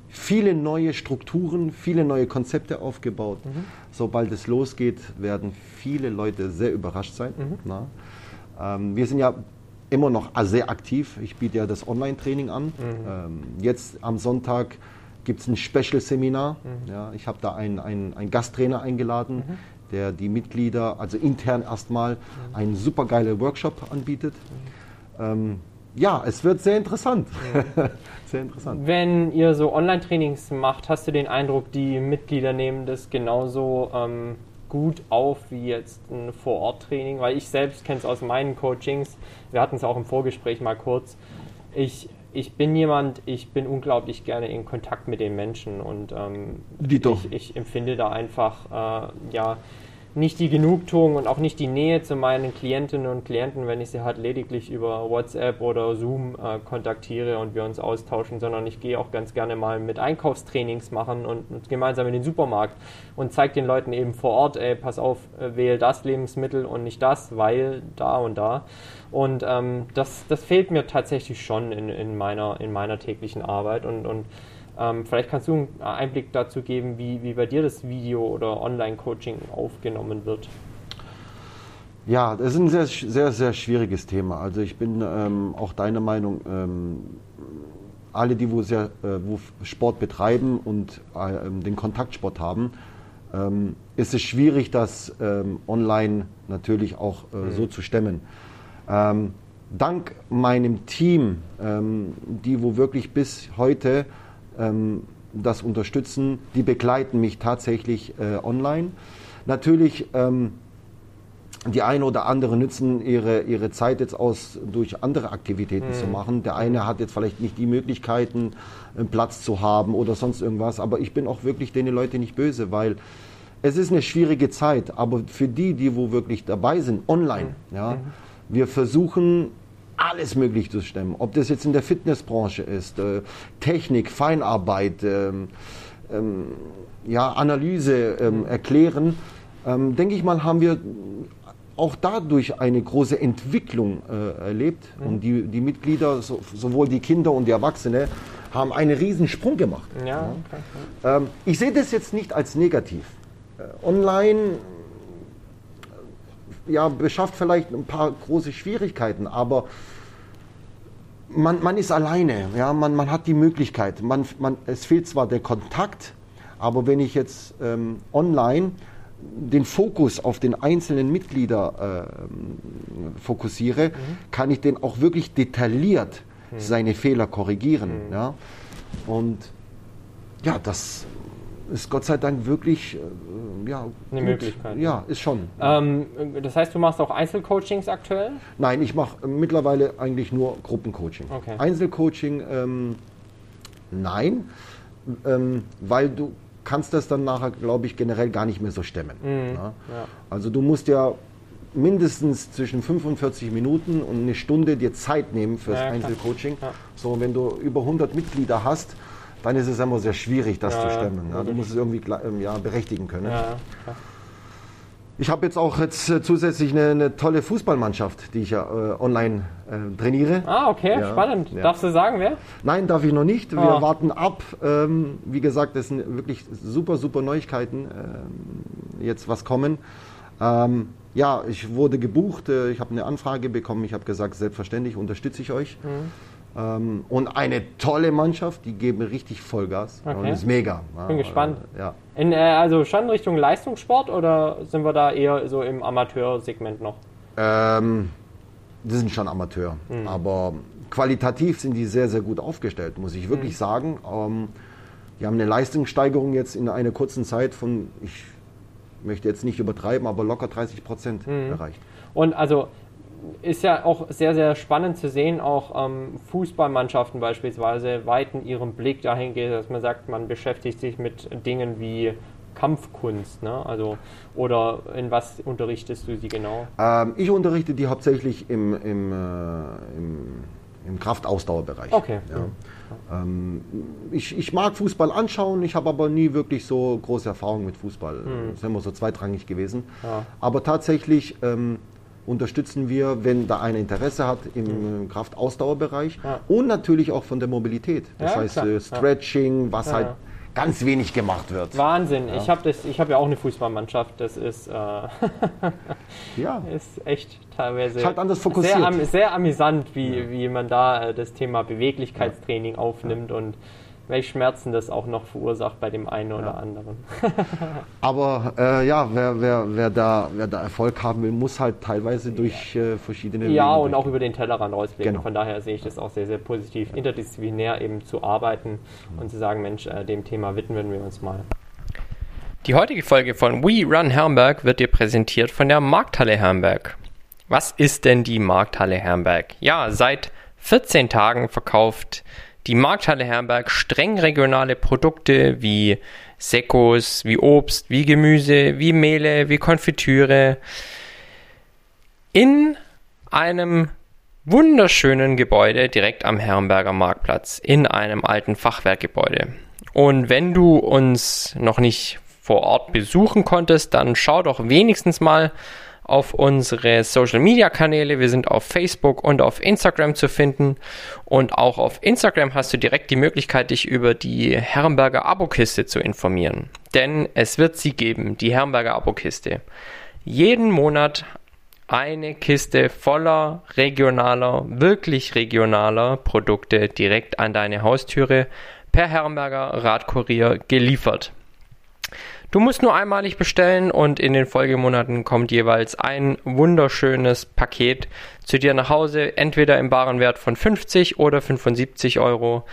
Speaker 2: viele neue Strukturen, viele neue Konzepte aufgebaut. Mhm. Sobald es losgeht, werden viele Leute sehr überrascht sein. Mhm. Ähm, wir sind ja immer noch sehr aktiv. Ich biete ja das Online-Training an. Mhm. Ähm, jetzt am Sonntag gibt es ein Special-Seminar. Mhm. Ja, ich habe da einen, einen, einen Gasttrainer eingeladen, mhm. Der die Mitglieder, also intern erstmal, einen supergeilen Workshop anbietet. Ähm, ja, es wird sehr interessant.
Speaker 1: Mhm. sehr interessant. Wenn ihr so Online-Trainings macht, hast du den Eindruck, die Mitglieder nehmen das genauso ähm, gut auf wie jetzt ein Vor-Ort-Training? Weil ich selbst kenne es aus meinen Coachings, wir hatten es auch im Vorgespräch mal kurz. Ich ich bin jemand, ich bin unglaublich gerne in Kontakt mit den Menschen und ähm, ich, ich, empfinde da einfach äh, ja nicht die Genugtuung und auch nicht die Nähe zu meinen Klientinnen und Klienten, wenn ich sie halt lediglich über WhatsApp oder Zoom äh, kontaktiere und wir uns austauschen, sondern ich gehe auch ganz gerne mal mit Einkaufstrainings machen und, und gemeinsam in den Supermarkt und zeige den Leuten eben vor Ort, ey, pass auf, äh, wähle das Lebensmittel und nicht das, weil da und da. Und ähm, das, das fehlt mir tatsächlich schon in, in, meiner, in meiner täglichen Arbeit und, und ähm, vielleicht kannst du einen Einblick dazu geben, wie, wie bei dir das Video- oder Online-Coaching aufgenommen wird.
Speaker 2: Ja, das ist ein sehr, sehr, sehr schwieriges Thema. Also ich bin ähm, auch deiner Meinung, ähm, alle, die wo, sehr, äh, wo Sport betreiben und äh, den Kontaktsport haben, ähm, ist es schwierig, das ähm, online natürlich auch äh, mhm. so zu stemmen. Ähm, dank meinem Team, ähm, die wo wirklich bis heute das unterstützen, die begleiten mich tatsächlich äh, online. Natürlich, ähm, die eine oder andere nützen ihre, ihre Zeit jetzt aus, durch andere Aktivitäten mhm. zu machen. Der eine hat jetzt vielleicht nicht die Möglichkeiten, einen Platz zu haben oder sonst irgendwas, aber ich bin auch wirklich den Leuten nicht böse, weil es ist eine schwierige Zeit, aber für die, die wo wirklich dabei sind, online, mhm. ja, mhm. wir versuchen alles möglich zu stemmen. Ob das jetzt in der Fitnessbranche ist, äh, Technik, Feinarbeit, ähm, ähm, ja, Analyse ähm, erklären, ähm, denke ich mal, haben wir auch dadurch eine große Entwicklung äh, erlebt. Mhm. Und die, die Mitglieder, so, sowohl die Kinder und die Erwachsene, haben einen riesen Sprung gemacht. Ja, okay. ähm, ich sehe das jetzt nicht als negativ. Äh, online ja, beschafft vielleicht ein paar große Schwierigkeiten, aber man, man ist alleine, ja, man, man hat die Möglichkeit. Man, man, es fehlt zwar der Kontakt, aber wenn ich jetzt ähm, online den Fokus auf den einzelnen Mitglieder äh, fokussiere, mhm. kann ich den auch wirklich detailliert mhm. seine Fehler korrigieren. Mhm. Ja? Und ja, das ist Gott sei Dank wirklich äh, ja,
Speaker 1: eine gut. Möglichkeit.
Speaker 2: Ja, ist schon.
Speaker 1: Ähm, das heißt, du machst auch Einzelcoachings aktuell?
Speaker 2: Nein, ich mache mittlerweile eigentlich nur Gruppencoaching. Okay. Einzelcoaching, ähm, nein, ähm, weil du kannst das dann nachher, glaube ich, generell gar nicht mehr so stemmen. Mhm. Ja? Also du musst ja mindestens zwischen 45 Minuten und eine Stunde dir Zeit nehmen fürs ja, Einzelcoaching. Ja. So, wenn du über 100 Mitglieder hast, dann ist es immer sehr schwierig, das ja, zu stemmen. Ja, du musst es irgendwie ähm, ja, berechtigen können. Ja, ich habe jetzt auch jetzt äh, zusätzlich eine, eine, tolle Fußballmannschaft, die ich ja äh, online äh, trainiere.
Speaker 1: Ah, okay, spannend. Darfst du sagen, wer?
Speaker 2: Nein, darf ich noch nicht. Wir oh. warten ab. Ähm, wie gesagt, das sind wirklich super, super Neuigkeiten, äh, jetzt was kommen. Ähm, ja, ich wurde gebucht, äh, ich habe eine Anfrage bekommen, ich habe gesagt, selbstverständlich unterstütze ich euch. Mhm. Ähm, und eine tolle Mannschaft, die geben richtig Vollgas. Okay. Und ist mega.
Speaker 1: Bin ja, gespannt. Äh, ja. In, äh, also schon Richtung Leistungssport oder sind wir da eher so im Amateursegment noch?
Speaker 2: Ähm, die sind schon Amateur. Mhm. Aber qualitativ sind die sehr, sehr gut aufgestellt, muss ich wirklich mhm. sagen. Ähm, die haben eine Leistungssteigerung jetzt in einer kurzen Zeit von, ich möchte jetzt nicht übertreiben, aber locker 30 Prozent mhm. erreicht.
Speaker 1: Und also ist ja auch sehr, sehr spannend zu sehen, auch ähm, Fußballmannschaften beispielsweise weiten ihren Blick dahingehend, dass man sagt, man beschäftigt sich mit Dingen wie Kampfkunst, ne? Also, oder in was unterrichtest du sie genau?
Speaker 2: Ähm, ich unterrichte die hauptsächlich im, im, äh, im, im Kraftausdauerbereich.
Speaker 1: Okay.
Speaker 2: Ja. Ähm, ich, ich mag Fußball anschauen, ich habe aber nie wirklich so große Erfahrung mit Fußball. Hm. Das ist immer so zweitrangig gewesen. Ja. Aber tatsächlich ähm, unterstützen wir, wenn da einer Interesse hat im mhm. Kraftausdauerbereich ja. und natürlich auch von der Mobilität. Das ja, heißt klar. Äh, Stretching, was halt ganz wenig gemacht wird.
Speaker 1: Wahnsinn. Ich habe hab ja auch eine Fußballmannschaft. Das ist, äh, ja. ist echt teilweise
Speaker 2: halt anders fokussiert.
Speaker 1: Sehr, sehr amüsant, wie, wie man da äh, das Thema Beweglichkeitstraining aufnimmt und welche Schmerzen das auch noch verursacht bei dem einen oder anderen.
Speaker 2: Aber äh, ja, wer, wer, wer, da, wer da Erfolg haben will, muss halt teilweise durch äh, verschiedene
Speaker 1: Ja, Wege und auch über den Tellerrand rausblicken. Genau. Von daher sehe ich das auch sehr, sehr positiv, interdisziplinär eben zu arbeiten und zu sagen, Mensch, äh, dem Thema widmen wir uns mal. Die heutige Folge von We Run Herrenberg wird dir präsentiert von der Markthalle Herrenberg. Was ist denn die Markthalle Herrenberg? Ja, seit 14 Tagen verkauft die Markthalle Herrenberg streng regionale Produkte wie Sekos, wie Obst, wie Gemüse, wie Mehle, wie Konfitüre in einem wunderschönen Gebäude direkt am Herrenberger Marktplatz in einem alten Fachwerkgebäude. Und wenn du uns noch nicht vor Ort besuchen konntest, dann schau doch wenigstens mal auf unsere Social Media Kanäle. Wir sind auf Facebook und auf Instagram zu finden. Und auch auf Instagram hast du direkt die Möglichkeit, dich über die Herrenberger Abokiste zu informieren. Denn es wird sie geben, die Herrenberger Abokiste. Jeden Monat eine Kiste voller regionaler, wirklich regionaler Produkte direkt an deine Haustüre per Herrenberger Radkurier geliefert. Du musst nur einmalig bestellen und in den Folgemonaten kommt jeweils ein wunderschönes Paket zu dir nach Hause, entweder im baren Wert von 50 oder 75 Euro.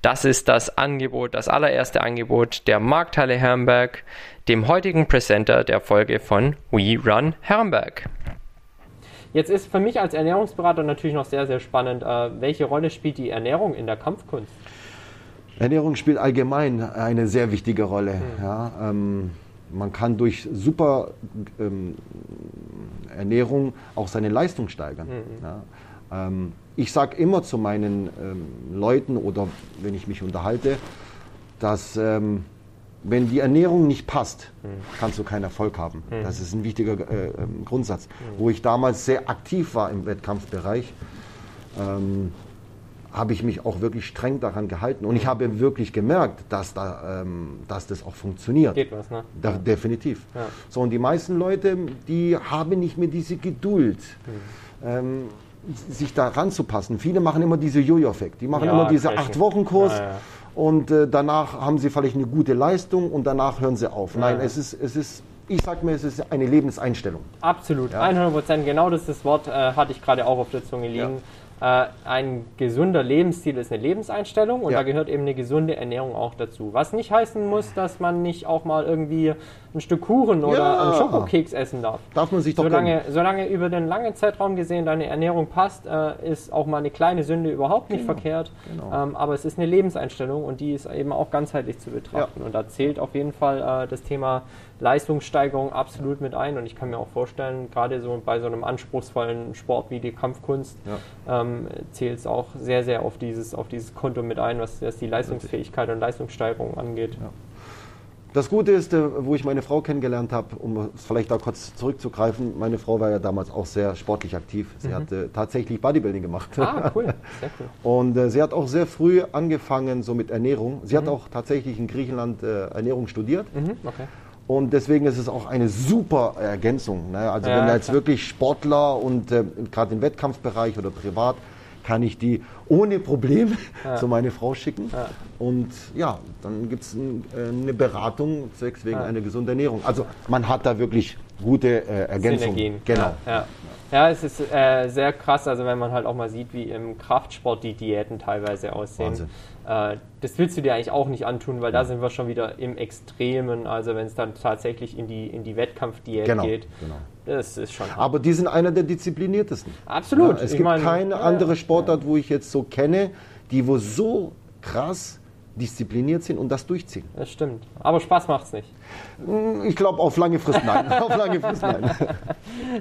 Speaker 1: Das ist das Angebot, das allererste Angebot der Markthalle Herrenberg, dem heutigen Presenter der Folge von We Run Herrenberg. Jetzt ist für mich als Ernährungsberater natürlich noch sehr, sehr spannend, äh, welche Rolle spielt die Ernährung in der Kampfkunst?
Speaker 2: Ernährung spielt allgemein eine sehr wichtige Rolle. Mhm. Ja, ähm, man kann durch super ähm, Ernährung auch seine Leistung steigern. Mhm. Ja, ähm, ich sage immer zu meinen ähm, Leuten oder wenn ich mich unterhalte, dass ähm, wenn die Ernährung nicht passt, mhm. kannst du keinen Erfolg haben. Mhm. Das ist ein wichtiger äh, ähm, Grundsatz. Mhm. Wo ich damals sehr aktiv war im Wettkampfbereich, ähm, habe ich mich auch wirklich streng daran gehalten. Und ich habe wirklich gemerkt, dass, da, ähm, dass das auch funktioniert.
Speaker 1: Geht was, ne?
Speaker 2: Da, ja. Definitiv. Ja. So, und die meisten Leute, die haben nicht mehr diese Geduld. Mhm. Ähm, sich da ranzupassen. Viele machen immer diese Jojo-Effekt. Die machen ja, immer diese Acht-Wochen-Kurs und äh, danach haben sie vielleicht eine gute Leistung und danach hören sie auf. Nein, es ist, es ist ich sage mir, es ist eine Lebenseinstellung.
Speaker 1: Absolut, ja. 100 Prozent. Genau das, das Wort äh, hatte ich gerade auch auf der Zunge liegen. Ja. Äh, ein gesunder Lebensstil ist eine Lebenseinstellung und ja. da gehört eben eine gesunde Ernährung auch dazu. Was nicht heißen muss, dass man nicht auch mal irgendwie ein Stück Kuchen oder ja. einen Schokokeks essen darf.
Speaker 2: Darf man sich doch
Speaker 1: solange, solange über den langen Zeitraum gesehen deine Ernährung passt, äh, ist auch mal eine kleine Sünde überhaupt nicht genau. verkehrt. Genau. Ähm, aber es ist eine Lebenseinstellung und die ist eben auch ganzheitlich zu betrachten. Ja. Und da zählt auf jeden Fall äh, das Thema Leistungssteigerung absolut mit ein. Und ich kann mir auch vorstellen, gerade so bei so einem anspruchsvollen Sport wie die Kampfkunst, ja. ähm, zählt es auch sehr, sehr auf dieses, auf dieses Konto mit ein, was, was die Leistungsfähigkeit und Leistungssteigerung angeht.
Speaker 2: Das Gute ist, äh, wo ich meine Frau kennengelernt habe, um vielleicht da kurz zurückzugreifen, meine Frau war ja damals auch sehr sportlich aktiv. Sie mhm. hat äh, tatsächlich Bodybuilding gemacht. Ah, cool. Sehr cool. Und äh, sie hat auch sehr früh angefangen so mit Ernährung. Sie mhm. hat auch tatsächlich in Griechenland äh, Ernährung studiert. Mhm. Okay. Und deswegen ist es auch eine super Ergänzung. Ne? Also ja, wenn jetzt klar. wirklich Sportler und äh, gerade im Wettkampfbereich oder privat, kann ich die ohne Probleme ja. zu meiner Frau schicken. Ja. Und ja, dann gibt es ein, äh, eine Beratung zwecks wegen ja. einer gesunden Ernährung. Also man hat da wirklich gute äh, Ergänzungen. Synergien.
Speaker 1: Genau. Ja, ja. es ist äh, sehr krass, also wenn man halt auch mal sieht, wie im Kraftsport die Diäten teilweise aussehen. Äh, das willst du dir eigentlich auch nicht antun, weil da sind wir schon wieder im Extremen, also wenn es dann tatsächlich in die, in die Wettkampfdiät genau, geht. Genau.
Speaker 2: Das ist schon. Aber die sind einer der diszipliniertesten.
Speaker 1: Absolut.
Speaker 2: Ja, es ich gibt meine, keine ja, andere Sportart, wo ich jetzt so kenne, die wo so krass diszipliniert sind und das durchziehen.
Speaker 1: Das stimmt. Aber Spaß macht es nicht.
Speaker 2: Ich glaube, auf lange Frist nein. auf lange Frist nein.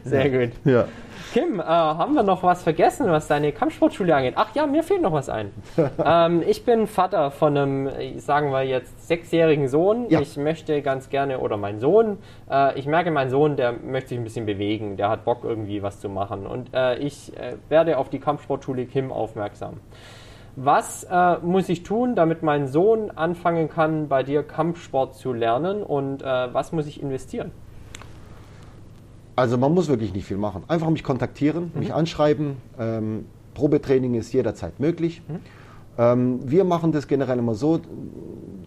Speaker 1: Sehr gut. Ja. Kim, äh, haben wir noch was vergessen, was deine Kampfsportschule angeht? Ach ja, mir fehlt noch was ein. ähm, ich bin Vater von einem, sagen wir jetzt, sechsjährigen Sohn. Ja. Ich möchte ganz gerne, oder mein Sohn, äh, ich merke, mein Sohn, der möchte sich ein bisschen bewegen, der hat Bock irgendwie was zu machen. Und äh, ich äh, werde auf die Kampfsportschule Kim aufmerksam. Was äh, muss ich tun, damit mein Sohn anfangen kann, bei dir Kampfsport zu lernen und äh, was muss ich investieren?
Speaker 2: Also man muss wirklich nicht viel machen. Einfach mich kontaktieren, mhm. mich anschreiben. Ähm, Probetraining ist jederzeit möglich. Mhm. Ähm, wir machen das generell immer so,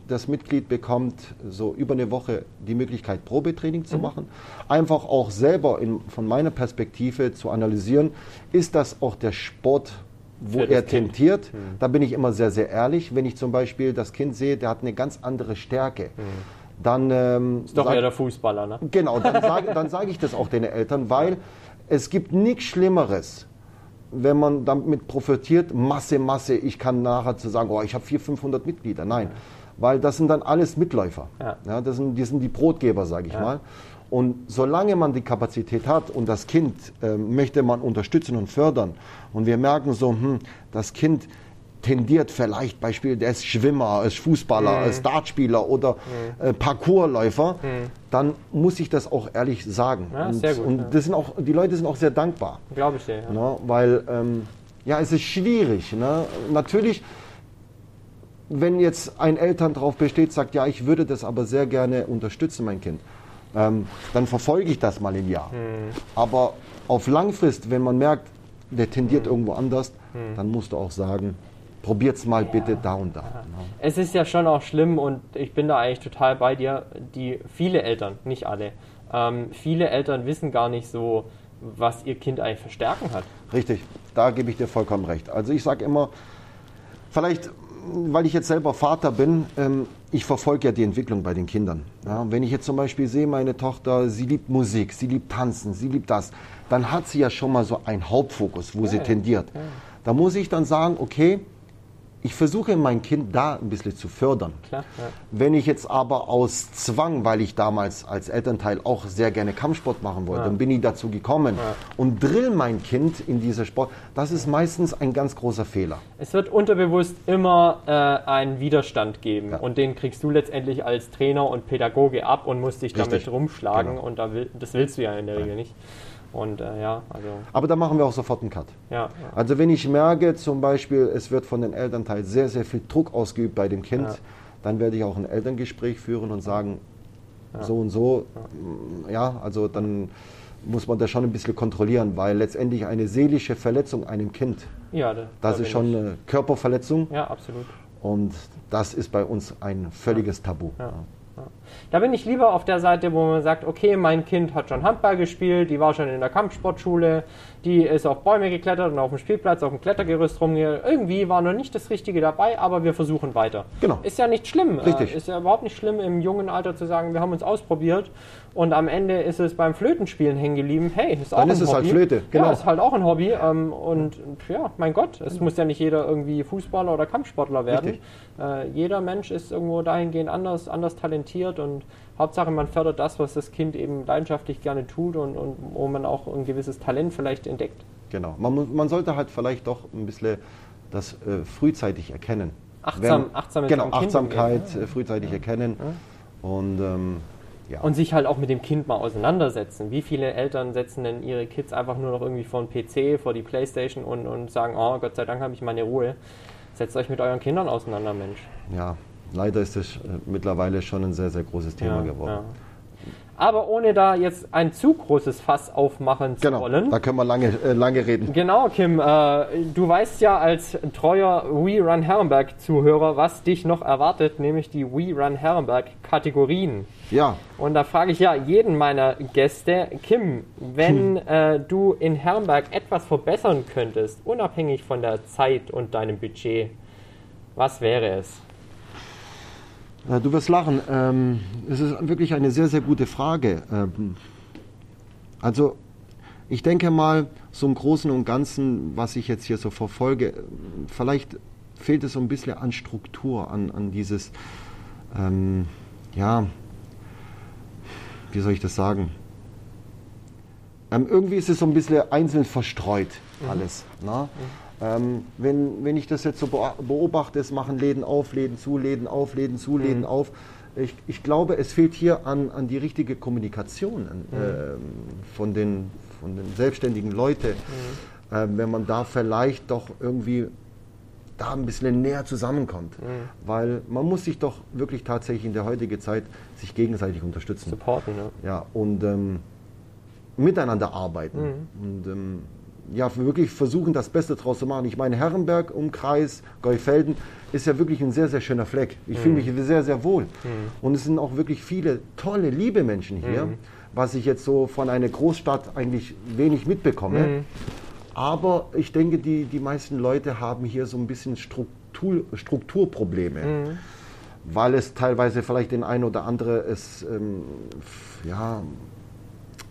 Speaker 2: das Mitglied bekommt so über eine Woche die Möglichkeit, Probetraining zu mhm. machen. Einfach auch selber in, von meiner Perspektive zu analysieren, ist das auch der Sport, wo er tentiert. Mhm. Da bin ich immer sehr, sehr ehrlich. Wenn ich zum Beispiel das Kind sehe, der hat eine ganz andere Stärke. Mhm dann. Ähm,
Speaker 1: ist doch sag, eher der Fußballer, ne?
Speaker 2: Genau, dann sage sag ich das auch den Eltern, weil es gibt nichts Schlimmeres, wenn man damit profitiert, Masse, Masse, ich kann nachher zu sagen, oh, ich habe 400, 500 Mitglieder. Nein, ja. weil das sind dann alles Mitläufer. Ja. ja das sind, die sind die Brotgeber, sage ich ja. mal. Und solange man die Kapazität hat und das Kind äh, möchte man unterstützen und fördern und wir merken so, hm, das Kind tendiert vielleicht Beispiel, der ist Schwimmer, ist Fußballer, mhm. ist Dartspieler oder mhm. äh, Parkourläufer, mhm. dann muss ich das auch ehrlich sagen. Ja, und, gut, und ja. das sind auch, die Leute sind auch sehr dankbar.
Speaker 1: Glaube ich dir. Ja.
Speaker 2: Ne? Weil ähm, ja, es ist schwierig. Ne? Natürlich, wenn jetzt ein Eltern darauf besteht, sagt, ja, ich würde das aber sehr gerne unterstützen, mein Kind, ähm, dann verfolge ich das mal im Jahr. Mhm. Aber auf Langfrist, wenn man merkt, der tendiert mhm. irgendwo anders, mhm. dann musst du auch sagen, probiert's mal bitte da und da.
Speaker 1: Es ist ja schon auch schlimm und ich bin da eigentlich total bei dir, die viele Eltern, nicht alle, ähm, viele Eltern wissen gar nicht so, was ihr Kind eigentlich für Stärken hat.
Speaker 2: Richtig, da gebe ich dir vollkommen recht. Also ich sage immer, vielleicht, weil ich jetzt selber Vater bin, ähm, ich verfolge ja die Entwicklung bei den Kindern. Ja, wenn ich jetzt zum Beispiel sehe, meine Tochter, sie liebt Musik, sie liebt Tanzen, sie liebt das, dann hat sie ja schon mal so einen Hauptfokus, wo sie
Speaker 1: Ja,
Speaker 2: tendiert.
Speaker 1: ja.
Speaker 2: Da muss ich dann sagen, okay, ich versuche mein Kind da ein bisschen zu fördern.
Speaker 1: Klar, ja.
Speaker 2: Wenn ich jetzt aber aus Zwang, weil ich damals als Elternteil auch sehr gerne Kampfsport machen wollte,
Speaker 1: Ja.
Speaker 2: dann bin ich dazu gekommen
Speaker 1: Ja.
Speaker 2: und drill mein Kind in diese Sport, das ist meistens ein ganz großer Fehler.
Speaker 1: Es wird unterbewusst immer äh, einen Widerstand geben und den kriegst du letztendlich als Trainer und Pädagoge ab und musst dich damit
Speaker 2: Richtig.
Speaker 1: rumschlagen
Speaker 2: Genau.
Speaker 1: und da will, das willst du ja in der Regel nicht. Und äh, ja, also
Speaker 2: Aber da machen wir auch sofort einen Cut.
Speaker 1: ja, ja.
Speaker 2: Also wenn ich merke zum Beispiel, es wird von den Elternteil sehr, sehr viel Druck ausgeübt bei dem Kind,
Speaker 1: Ja.
Speaker 2: dann werde ich auch ein Elterngespräch führen und sagen, so und so, ja, also dann muss man das schon ein bisschen kontrollieren, weil letztendlich eine seelische Verletzung einem Kind,
Speaker 1: ja da,
Speaker 2: das
Speaker 1: da
Speaker 2: ist schon eine Körperverletzung.
Speaker 1: Ja, absolut.
Speaker 2: und das ist bei uns ein völliges Tabu.
Speaker 1: Ja. Da bin ich lieber auf der Seite, wo man sagt, okay, mein Kind hat schon Handball gespielt, die war schon in der Kampfsportschule, die ist auf Bäume geklettert und auf dem Spielplatz auf dem Klettergerüst rumgegangen. Irgendwie war noch nicht das Richtige dabei, aber wir versuchen weiter.
Speaker 2: Genau.
Speaker 1: Ist ja nicht schlimm.
Speaker 2: Richtig.
Speaker 1: Äh, ist ja überhaupt nicht schlimm, im jungen Alter zu sagen, wir haben uns ausprobiert und am Ende ist es beim Flötenspielen hängen geblieben. Hey, ist auch
Speaker 2: Dann
Speaker 1: ein
Speaker 2: ist es halt
Speaker 1: Hobby.
Speaker 2: Flöte, genau.
Speaker 1: Ja, ist halt auch ein Hobby. Ähm, und ja, mein Gott, es muss ja nicht jeder irgendwie Fußballer oder Kampfsportler werden.
Speaker 2: Richtig.
Speaker 1: Äh, jeder Mensch ist irgendwo dahingehend anders, anders talentiert und Hauptsache man fördert das, was das Kind eben leidenschaftlich gerne tut und, und wo man auch ein gewisses Talent vielleicht entdeckt.
Speaker 2: Genau. Man, man sollte halt vielleicht doch ein bisschen das äh, frühzeitig erkennen.
Speaker 1: Achtsam- achtsam mit
Speaker 2: genau, Achtsamkeit
Speaker 1: umgehen,
Speaker 2: äh, frühzeitig erkennen. Und ähm, ja.
Speaker 1: Und sich halt auch mit dem Kind mal auseinandersetzen. Wie viele Eltern setzen denn ihre Kids einfach nur noch irgendwie vor den PC, vor die Playstation und, und sagen, oh Gott sei Dank habe ich meine Ruhe. Setzt euch mit euren Kindern auseinander, Mensch.
Speaker 2: ja, leider ist es äh, mittlerweile schon ein sehr, sehr großes Thema
Speaker 1: Ja,
Speaker 2: geworden.
Speaker 1: ja. Aber ohne da jetzt ein zu großes Fass aufmachen zu
Speaker 2: Genau,
Speaker 1: wollen.
Speaker 2: da können wir lange, äh, lange reden.
Speaker 1: Genau, Kim, äh, du weißt ja als treuer We Run Herrenberg-Zuhörer, was dich noch erwartet, nämlich die We Run Herrenberg-Kategorien.
Speaker 2: Ja,
Speaker 1: Und da frage ich ja jeden meiner Gäste, Kim, wenn äh, du in Herrenberg etwas verbessern könntest, unabhängig von der Zeit und deinem Budget, was wäre es?
Speaker 2: Äh, du wirst lachen. Ähm, es ist wirklich eine sehr, sehr gute Frage. Ähm, also, ich denke mal, so im Großen und Ganzen, was ich jetzt hier so verfolge, vielleicht fehlt es so ein bisschen an Struktur, an, an dieses, ähm, ja, wie soll ich das sagen? Ähm, irgendwie ist es so ein bisschen einzeln verstreut, alles. Na? Ähm, wenn, wenn ich das jetzt so beobachte, es machen Läden auf, Läden zu, Läden auf, Läden zu, Läden auf. Ich, ich glaube, es fehlt hier an, an die richtige Kommunikation an, ähm, von, den, von den selbstständigen Leuten. Ähm, wenn man da vielleicht doch irgendwie da ein bisschen näher zusammenkommt. Weil man muss sich doch wirklich tatsächlich in der heutigen Zeit sich gegenseitig unterstützen.
Speaker 1: Supporten, ne?
Speaker 2: Ja, und ähm, miteinander arbeiten. Und ähm, ja, wirklich versuchen, das Beste draus zu machen. Ich meine, Herrenberg, Umkreis, Geufelden ist ja wirklich ein sehr, sehr schöner Fleck. Ich fühle mich sehr, sehr wohl. Und es sind auch wirklich viele tolle, liebe Menschen hier, was ich jetzt so von einer Großstadt eigentlich wenig mitbekomme. Aber ich denke, die, die meisten Leute haben hier so ein bisschen Struktur, Strukturprobleme weil es teilweise vielleicht den ein oder andere es ähm, ja,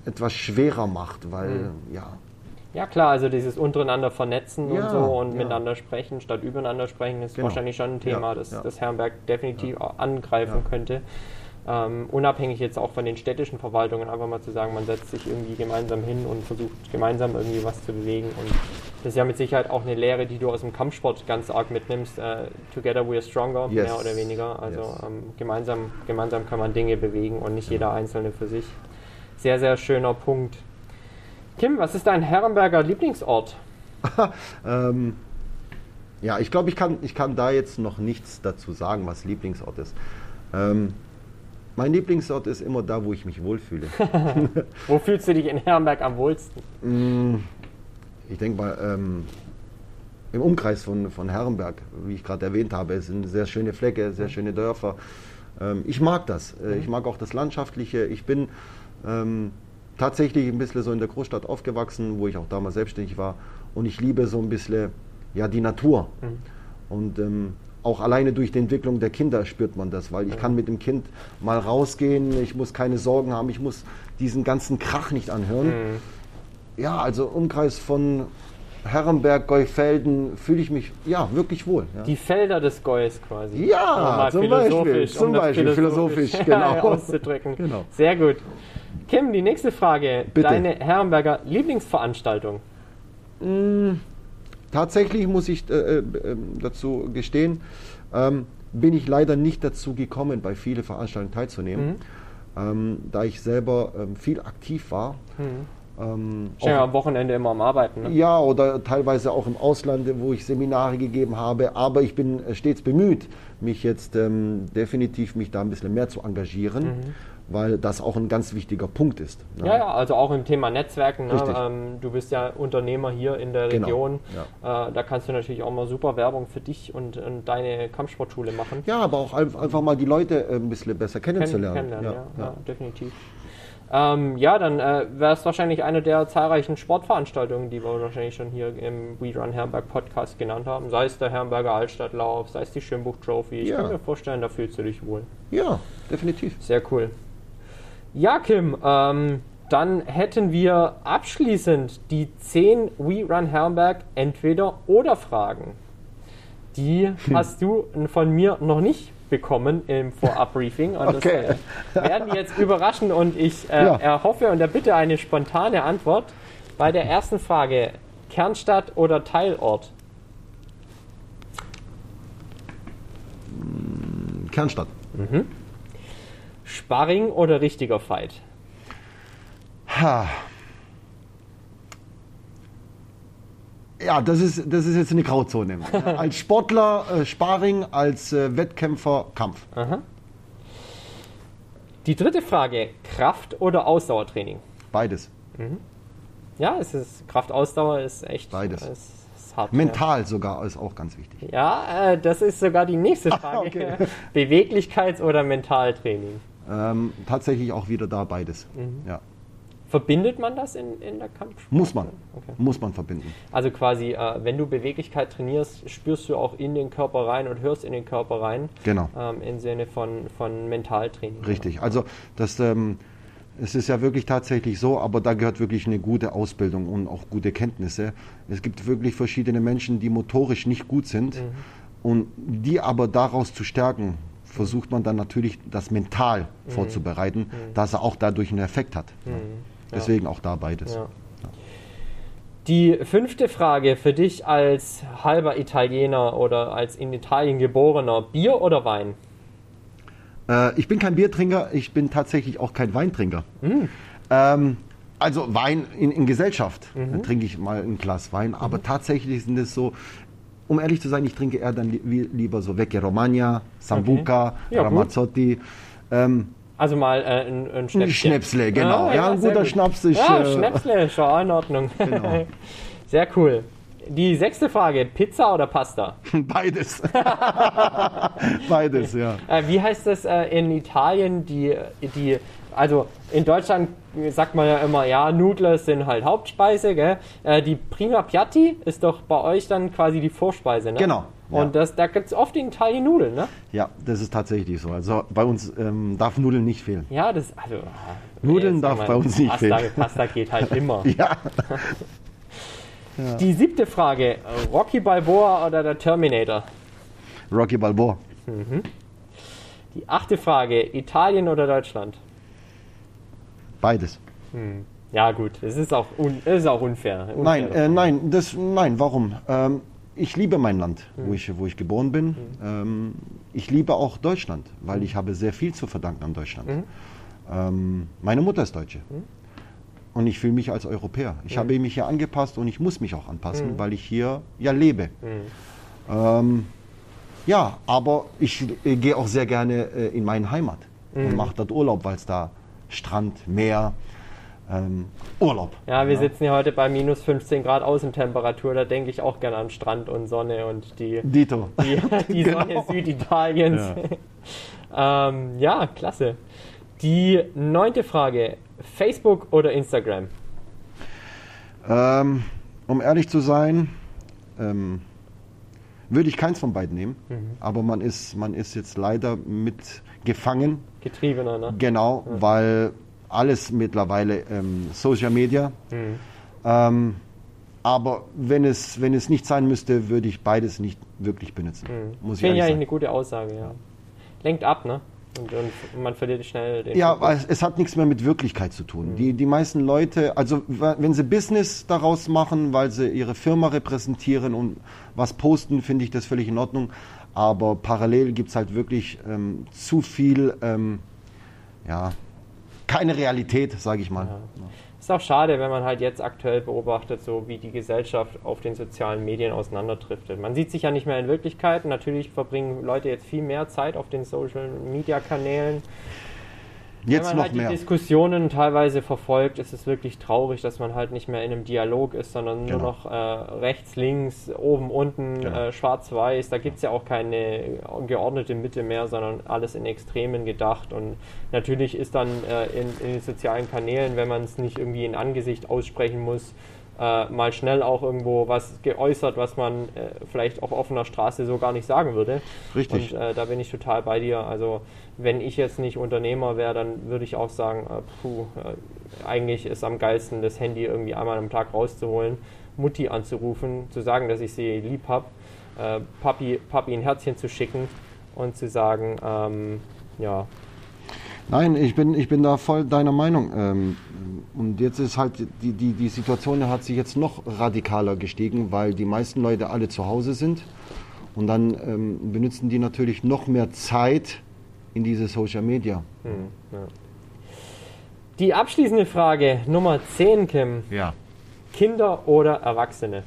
Speaker 2: etwas schwerer macht, weil ja,
Speaker 1: Ja klar, also dieses untereinander vernetzen
Speaker 2: Ja,
Speaker 1: und so und
Speaker 2: ja.
Speaker 1: miteinander sprechen statt übereinander sprechen ist
Speaker 2: Genau.
Speaker 1: wahrscheinlich schon ein Thema,
Speaker 2: Ja,
Speaker 1: das, das Herrenberg definitiv angreifen könnte. Ähm, unabhängig jetzt auch von den städtischen Verwaltungen, einfach mal zu sagen, man setzt sich irgendwie gemeinsam hin und versucht gemeinsam irgendwie was zu bewegen. Und das ist ja mit Sicherheit auch eine Lehre, die du aus dem Kampfsport ganz arg mitnimmst. Äh, together we are stronger,
Speaker 2: Yes.
Speaker 1: mehr oder weniger. Also
Speaker 2: Yes.
Speaker 1: ähm, gemeinsam, gemeinsam kann man Dinge bewegen und nicht jeder Einzelne für sich. Sehr, sehr schöner Punkt. Kim, was ist dein Herrenberger Lieblingsort?
Speaker 2: ähm, ja, ich glaube, ich kann, ich kann da jetzt noch nichts dazu sagen, was Lieblingsort ist. Ähm, mein Lieblingsort ist immer da, wo ich mich wohlfühle.
Speaker 1: Wo fühlst du dich in Herrenberg am wohlsten?
Speaker 2: Mm, ich denke mal, ähm, im Umkreis von, von Herrenberg, wie ich gerade erwähnt habe. Es sind sehr schöne Flecke, sehr schöne Dörfer. Ähm, ich mag das. Äh, ich mag auch das Landschaftliche. Ich bin ähm, tatsächlich ein bisschen so in der Großstadt aufgewachsen, wo ich auch damals selbstständig war. Und ich liebe so ein bisschen ja, die Natur. Mhm. Und ähm, auch alleine durch die Entwicklung der Kinder spürt man das, weil ich kann mit dem Kind mal rausgehen, ich muss keine Sorgen haben, ich muss diesen ganzen Krach nicht anhören. Mhm. Ja, also Umkreis von Herrenberg, Geufelden fühle ich mich ja wirklich wohl. Ja.
Speaker 1: Die Felder des Geus quasi.
Speaker 2: Ja, zum Beispiel, zum um Beispiel philosophisch, philosophisch
Speaker 1: genau. auszudrücken. Genau. Sehr gut. Kim, die nächste Frage. Bitte. Deine Herrenberger Lieblingsveranstaltung?
Speaker 2: Mmh tatsächlich muss ich äh, äh, dazu gestehen, ähm, bin ich leider nicht dazu gekommen, bei vielen Veranstaltungen teilzunehmen, mhm. ähm, da ich selber ähm, viel aktiv war.
Speaker 1: Mhm. Ähm, ja, am Wochenende immer am Arbeiten. Ne?
Speaker 2: Ja, oder teilweise auch im Ausland, wo ich Seminare gegeben habe. Aber ich bin äh, stets bemüht, mich jetzt ähm, definitiv mich da ein bisschen mehr zu engagieren. Mhm weil das auch ein ganz wichtiger Punkt ist.
Speaker 1: Ne? Ja, ja, also auch im Thema Netzwerken. Ne? Ähm, du bist ja Unternehmer hier in der genau, Region. Ja. Äh, da kannst du natürlich auch mal super Werbung für dich und, und deine Kampfsportschule machen.
Speaker 2: Ja, aber auch einfach mal die Leute äh, ein bisschen besser kennenzulernen. Kenn,
Speaker 1: kennenlernen ja, ja, definitiv. Ähm, ja, dann äh, wäre es wahrscheinlich eine der zahlreichen Sportveranstaltungen, die wir wahrscheinlich schon hier im We Run Herrenberg Podcast genannt haben. Sei es der Herrenberger Altstadtlauf, sei es die Schönbuch Trophy. Ich kann mir vorstellen, da fühlst du dich wohl.
Speaker 2: Ja, definitiv.
Speaker 1: Sehr cool. Ja, Kim, ähm, dann hätten wir abschließend die 10 We Run Herrenberg entweder oder Fragen. Die hm. hast du von mir noch nicht bekommen im Vorabbriefing. Und okay. das äh, werden jetzt überraschen und ich äh, ja. erhoffe und erbitte eine spontane Antwort bei der ersten Frage. Kernstadt oder Teilort?
Speaker 2: Kernstadt. Mhm.
Speaker 1: Sparring oder richtiger Fight?
Speaker 2: Ha. Ja, das ist, das ist jetzt eine Grauzone. als Sportler äh, Sparring, als äh, Wettkämpfer Kampf. Aha.
Speaker 1: Die dritte Frage: Kraft- oder Ausdauertraining?
Speaker 2: Beides.
Speaker 1: Mhm. Ja, es ist Kraft-Ausdauer ist echt.
Speaker 2: Beides. Ist, ist hart, Mental ja. sogar ist auch ganz wichtig.
Speaker 1: Ja, äh, das ist sogar die nächste Frage. okay. Beweglichkeits- oder Mentaltraining?
Speaker 2: Ähm, tatsächlich auch wieder da beides. Mhm. Ja.
Speaker 1: Verbindet man das in, in der Kampfsport?
Speaker 2: Muss man. Okay. Muss man verbinden.
Speaker 1: Also quasi, äh, wenn du Beweglichkeit trainierst, spürst du auch in den Körper rein und hörst in den Körper rein.
Speaker 2: Genau.
Speaker 1: Ähm, Im Sinne von, von Mentaltraining.
Speaker 2: Richtig. Also das, ähm, es ist ja wirklich tatsächlich so, aber da gehört wirklich eine gute Ausbildung und auch gute Kenntnisse. Es gibt wirklich verschiedene Menschen, die motorisch nicht gut sind. Mhm. Und die aber daraus zu stärken, versucht man dann natürlich das mental mhm. vorzubereiten, mhm. dass er auch dadurch einen Effekt hat. Mhm. Deswegen auch da beides. Ja.
Speaker 1: Die fünfte Frage für dich als halber Italiener oder als in Italien geborener: Bier oder Wein?
Speaker 2: Äh, ich bin kein Biertrinker, ich bin tatsächlich auch kein Weintrinker. Mhm. Ähm, also Wein in, in Gesellschaft mhm. trinke ich mal ein Glas Wein, aber mhm. tatsächlich sind es so um ehrlich zu sein, ich trinke eher dann li lieber so Vecchia Romagna, Sambuca, okay. ja, Ramazzotti.
Speaker 1: Ähm, also mal äh, ein, ein Schnäpsle.
Speaker 2: Schnäpsle, genau. Ah, ja, ja, ein guter gut. Schnaps ist.
Speaker 1: Ja, äh, Schnäpsle, schon in Ordnung. Genau. Sehr cool. Die sechste Frage: Pizza oder Pasta?
Speaker 2: Beides. Beides, ja.
Speaker 1: Äh, wie heißt das äh, in Italien? Die, die, also in Deutschland sagt man ja immer, ja, Nudler sind halt Hauptspeise, gell? Äh, die Prima Piatti ist doch bei euch dann quasi die Vorspeise, ne?
Speaker 2: Genau.
Speaker 1: Und ja. das, da gibt es oft in Italien Nudeln, ne?
Speaker 2: Ja, das ist tatsächlich so. Also bei uns ähm, darf Nudeln nicht fehlen.
Speaker 1: Ja, das, also.
Speaker 2: Nudeln darf bei uns nicht
Speaker 1: Pasta,
Speaker 2: fehlen.
Speaker 1: Pasta geht halt immer.
Speaker 2: ja.
Speaker 1: ja. Die siebte Frage: Rocky Balboa oder der Terminator?
Speaker 2: Rocky Balboa.
Speaker 1: Mhm. Die achte Frage: Italien oder Deutschland?
Speaker 2: Beides.
Speaker 1: Hm. Ja, gut, es ist auch, un, es ist auch unfair. unfair
Speaker 2: nein, äh, nein, das, nein, warum? Ähm, ich liebe mein Land, hm. wo, ich, wo ich geboren bin. Hm. Ähm, ich liebe auch Deutschland, weil hm. ich habe sehr viel zu verdanken an Deutschland. Hm. Ähm, meine Mutter ist Deutsche. Hm. Und ich fühle mich als Europäer. Ich habe mich hier angepasst und ich muss mich auch anpassen, weil ich hier ja lebe. Ähm, ja, aber ich äh, gehe auch sehr gerne äh, in meine Heimat und mache dort Urlaub, weil es da Strand, Meer. ähm, Urlaub.
Speaker 1: Ja, wir sitzen hier heute bei minus 15 Grad Außentemperatur. Da denke ich auch gerne an Strand und Sonne und die,
Speaker 2: Dito.
Speaker 1: die, die
Speaker 2: Genau.
Speaker 1: Sonne Süditaliens. Ja. ähm, ja, klasse. Die neunte Frage: Facebook oder Instagram?
Speaker 2: Ähm, um ehrlich zu sein, ähm, würde ich keins von beiden nehmen. Aber man ist, man ist jetzt leider mit gefangen.
Speaker 1: Getriebener, ne?
Speaker 2: Genau, weil alles mittlerweile ähm, Social Media. Ähm, aber wenn es, wenn es nicht sein müsste, würde ich beides nicht wirklich benutzen. Muss ich
Speaker 1: Finde ich eigentlich
Speaker 2: sagen.
Speaker 1: eine gute Aussage, ja. Lenkt ab, ne? Und, und man verliert schnell den.
Speaker 2: Ja,
Speaker 1: Fokus.
Speaker 2: es, hat nichts mehr mit Wirklichkeit zu tun. Die, die meisten Leute, also wenn sie Business daraus machen, weil sie ihre Firma repräsentieren und was posten, finde ich das völlig in Ordnung. Aber parallel gibt es halt wirklich ähm, zu viel, ähm, ja, keine Realität, sage ich mal.
Speaker 1: Ist auch schade, wenn man halt jetzt aktuell beobachtet, so wie die Gesellschaft auf den sozialen Medien auseinanderdriftet. Man sieht sich ja nicht mehr in Wirklichkeit. Natürlich verbringen Leute jetzt viel mehr Zeit auf den Social Media Kanälen.
Speaker 2: Jetzt
Speaker 1: wenn man halt
Speaker 2: mehr.
Speaker 1: die Diskussionen teilweise verfolgt, ist es wirklich traurig, dass man halt nicht mehr in einem Dialog ist, sondern nur
Speaker 2: Genau.
Speaker 1: noch äh, rechts, links, oben, unten,
Speaker 2: Genau.
Speaker 1: äh, schwarz-weiß. Da gibt es ja auch keine geordnete Mitte mehr, sondern alles in Extremen gedacht. Und natürlich ist dann äh, in, in den sozialen Kanälen, wenn man es nicht irgendwie in Angesicht aussprechen muss, äh, mal schnell auch irgendwo was geäußert, was man äh, vielleicht auf offener Straße so gar nicht sagen würde.
Speaker 2: Richtig.
Speaker 1: Und äh, da bin ich total bei dir. Also wenn ich jetzt nicht Unternehmer wäre, dann würde ich auch sagen, äh, puh, äh, eigentlich ist am geilsten, das Handy irgendwie einmal am Tag rauszuholen, Mutti anzurufen, zu sagen, dass ich sie lieb habe, äh, Papi, Papi ein Herzchen zu schicken und zu sagen, ähm, ja,
Speaker 2: Nein, ich bin, ich bin da voll deiner Meinung. Ähm, und jetzt ist halt, die, die, die Situation hat sich jetzt noch radikaler gestiegen, weil die meisten Leute alle zu Hause sind. Und dann ähm, benutzen die natürlich noch mehr Zeit in diese Social Media.
Speaker 1: Die abschließende Frage Nummer 10, Kim.
Speaker 2: Ja.
Speaker 1: Kinder oder Erwachsene?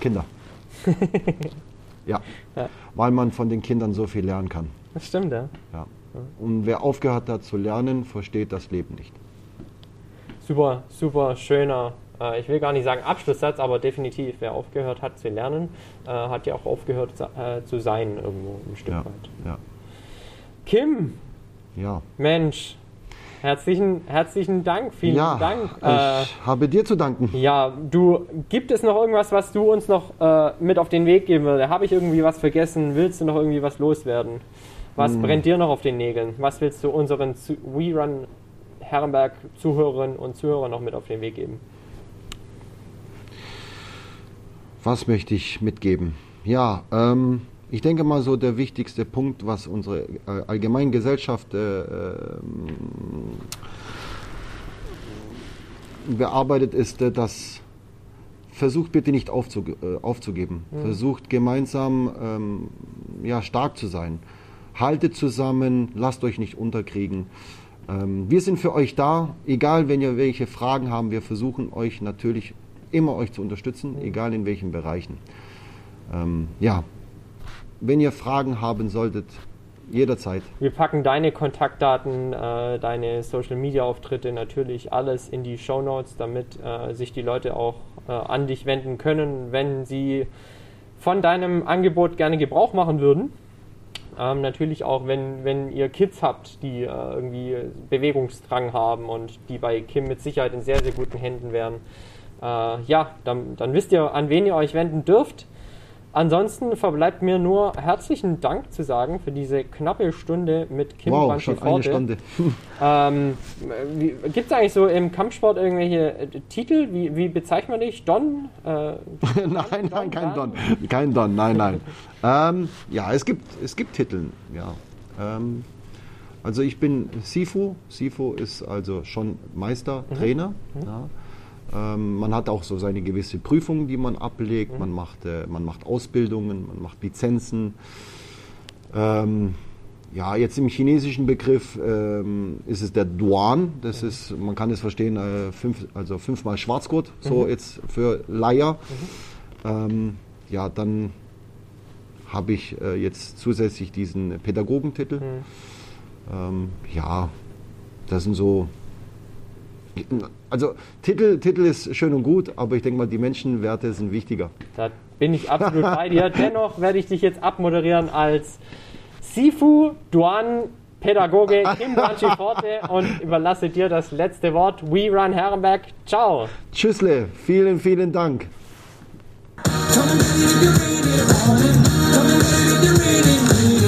Speaker 2: Kinder. ja.
Speaker 1: Ja.
Speaker 2: Weil man von den Kindern so viel lernen kann.
Speaker 1: Das stimmt, ja.
Speaker 2: Ja. Und wer aufgehört hat zu lernen, versteht das Leben nicht.
Speaker 1: Super, super schöner, äh, ich will gar nicht sagen Abschlusssatz, aber definitiv, wer aufgehört hat zu lernen, äh, hat ja auch aufgehört zu- äh, zu sein irgendwo ein Stück
Speaker 2: Ja.
Speaker 1: weit.
Speaker 2: Ja.
Speaker 1: Kim,
Speaker 2: ja.
Speaker 1: Mensch, herzlichen, herzlichen Dank, vielen
Speaker 2: ja.
Speaker 1: Dank. Äh,
Speaker 2: Ich habe dir zu danken.
Speaker 1: ja, du, gibt es noch irgendwas, was du uns noch äh, mit auf den Weg geben würdest? Habe ich irgendwie was vergessen? Willst du noch irgendwie was loswerden? Was
Speaker 2: Hm.
Speaker 1: brennt dir noch auf den Nägeln? Was willst du unseren Zu- We Run Herrenberg Zuhörerinnen und Zuhörern noch mit auf den Weg geben?
Speaker 2: Was möchte ich mitgeben? Ja, ähm, ich denke mal so der wichtigste Punkt, was unsere äh, allgemeine Gesellschaft äh, ähm, bearbeitet, ist, äh, dass versucht bitte nicht aufzug äh, aufzugeben. Versucht gemeinsam ähm, ja, stark zu sein. Haltet zusammen, lasst euch nicht unterkriegen. Ähm, wir sind für euch da, egal wenn ihr welche Fragen haben, wir versuchen euch natürlich immer euch zu unterstützen, egal in welchen Bereichen. Ähm, ja, wenn ihr Fragen haben solltet, jederzeit.
Speaker 1: Wir packen deine Kontaktdaten, äh, deine Social Media Auftritte natürlich alles in die Show Notes, damit äh, sich die Leute auch äh, an dich wenden können, wenn sie von deinem Angebot gerne Gebrauch machen würden. Ähm, natürlich auch, wenn, wenn ihr Kids habt, die äh, irgendwie Bewegungsdrang haben und die bei Kim mit Sicherheit in sehr, sehr guten Händen wären. Äh, ja, dann, dann wisst ihr, an wen ihr euch wenden dürft. Ansonsten verbleibt mir nur herzlichen Dank zu sagen für diese knappe Stunde mit Kim
Speaker 2: wow, schon eine. Stunde.
Speaker 1: Ähm, Gibt es eigentlich so im Kampfsport irgendwelche äh, Titel? Wie, wie bezeichnet man dich? Don? Äh,
Speaker 2: nein, nein, kein Don. Kein Don, nein, nein. ähm, ja, es gibt, es gibt Titel, ja. Ähm, also ich bin Sifu. Sifu ist also schon Meister, Trainer. Ja. Ähm, man hat auch so seine gewisse Prüfungen, die man ablegt. Man, macht, äh, man macht Ausbildungen, man macht Lizenzen. Ähm, ja, jetzt im chinesischen Begriff ähm, ist es der Duan. Das ist, man kann es verstehen, äh, fünf, also fünfmal Schwarzgurt, so jetzt für Leier. Ähm, ja, dann habe ich äh, jetzt zusätzlich diesen Pädagogentitel. Ähm, ja, das sind so Also Titel, Titel ist schön und gut, aber ich denke mal, die Menschenwerte sind wichtiger.
Speaker 1: Da bin ich absolut bei dir. Dennoch werde ich dich jetzt abmoderieren als Sifu Duan Pädagoge Kim Banchi Forte und überlasse dir das letzte Wort. We Run Herrenberg. Ciao.
Speaker 2: Tschüssle, vielen, vielen Dank.
Speaker 3: Come and it. Come and get it.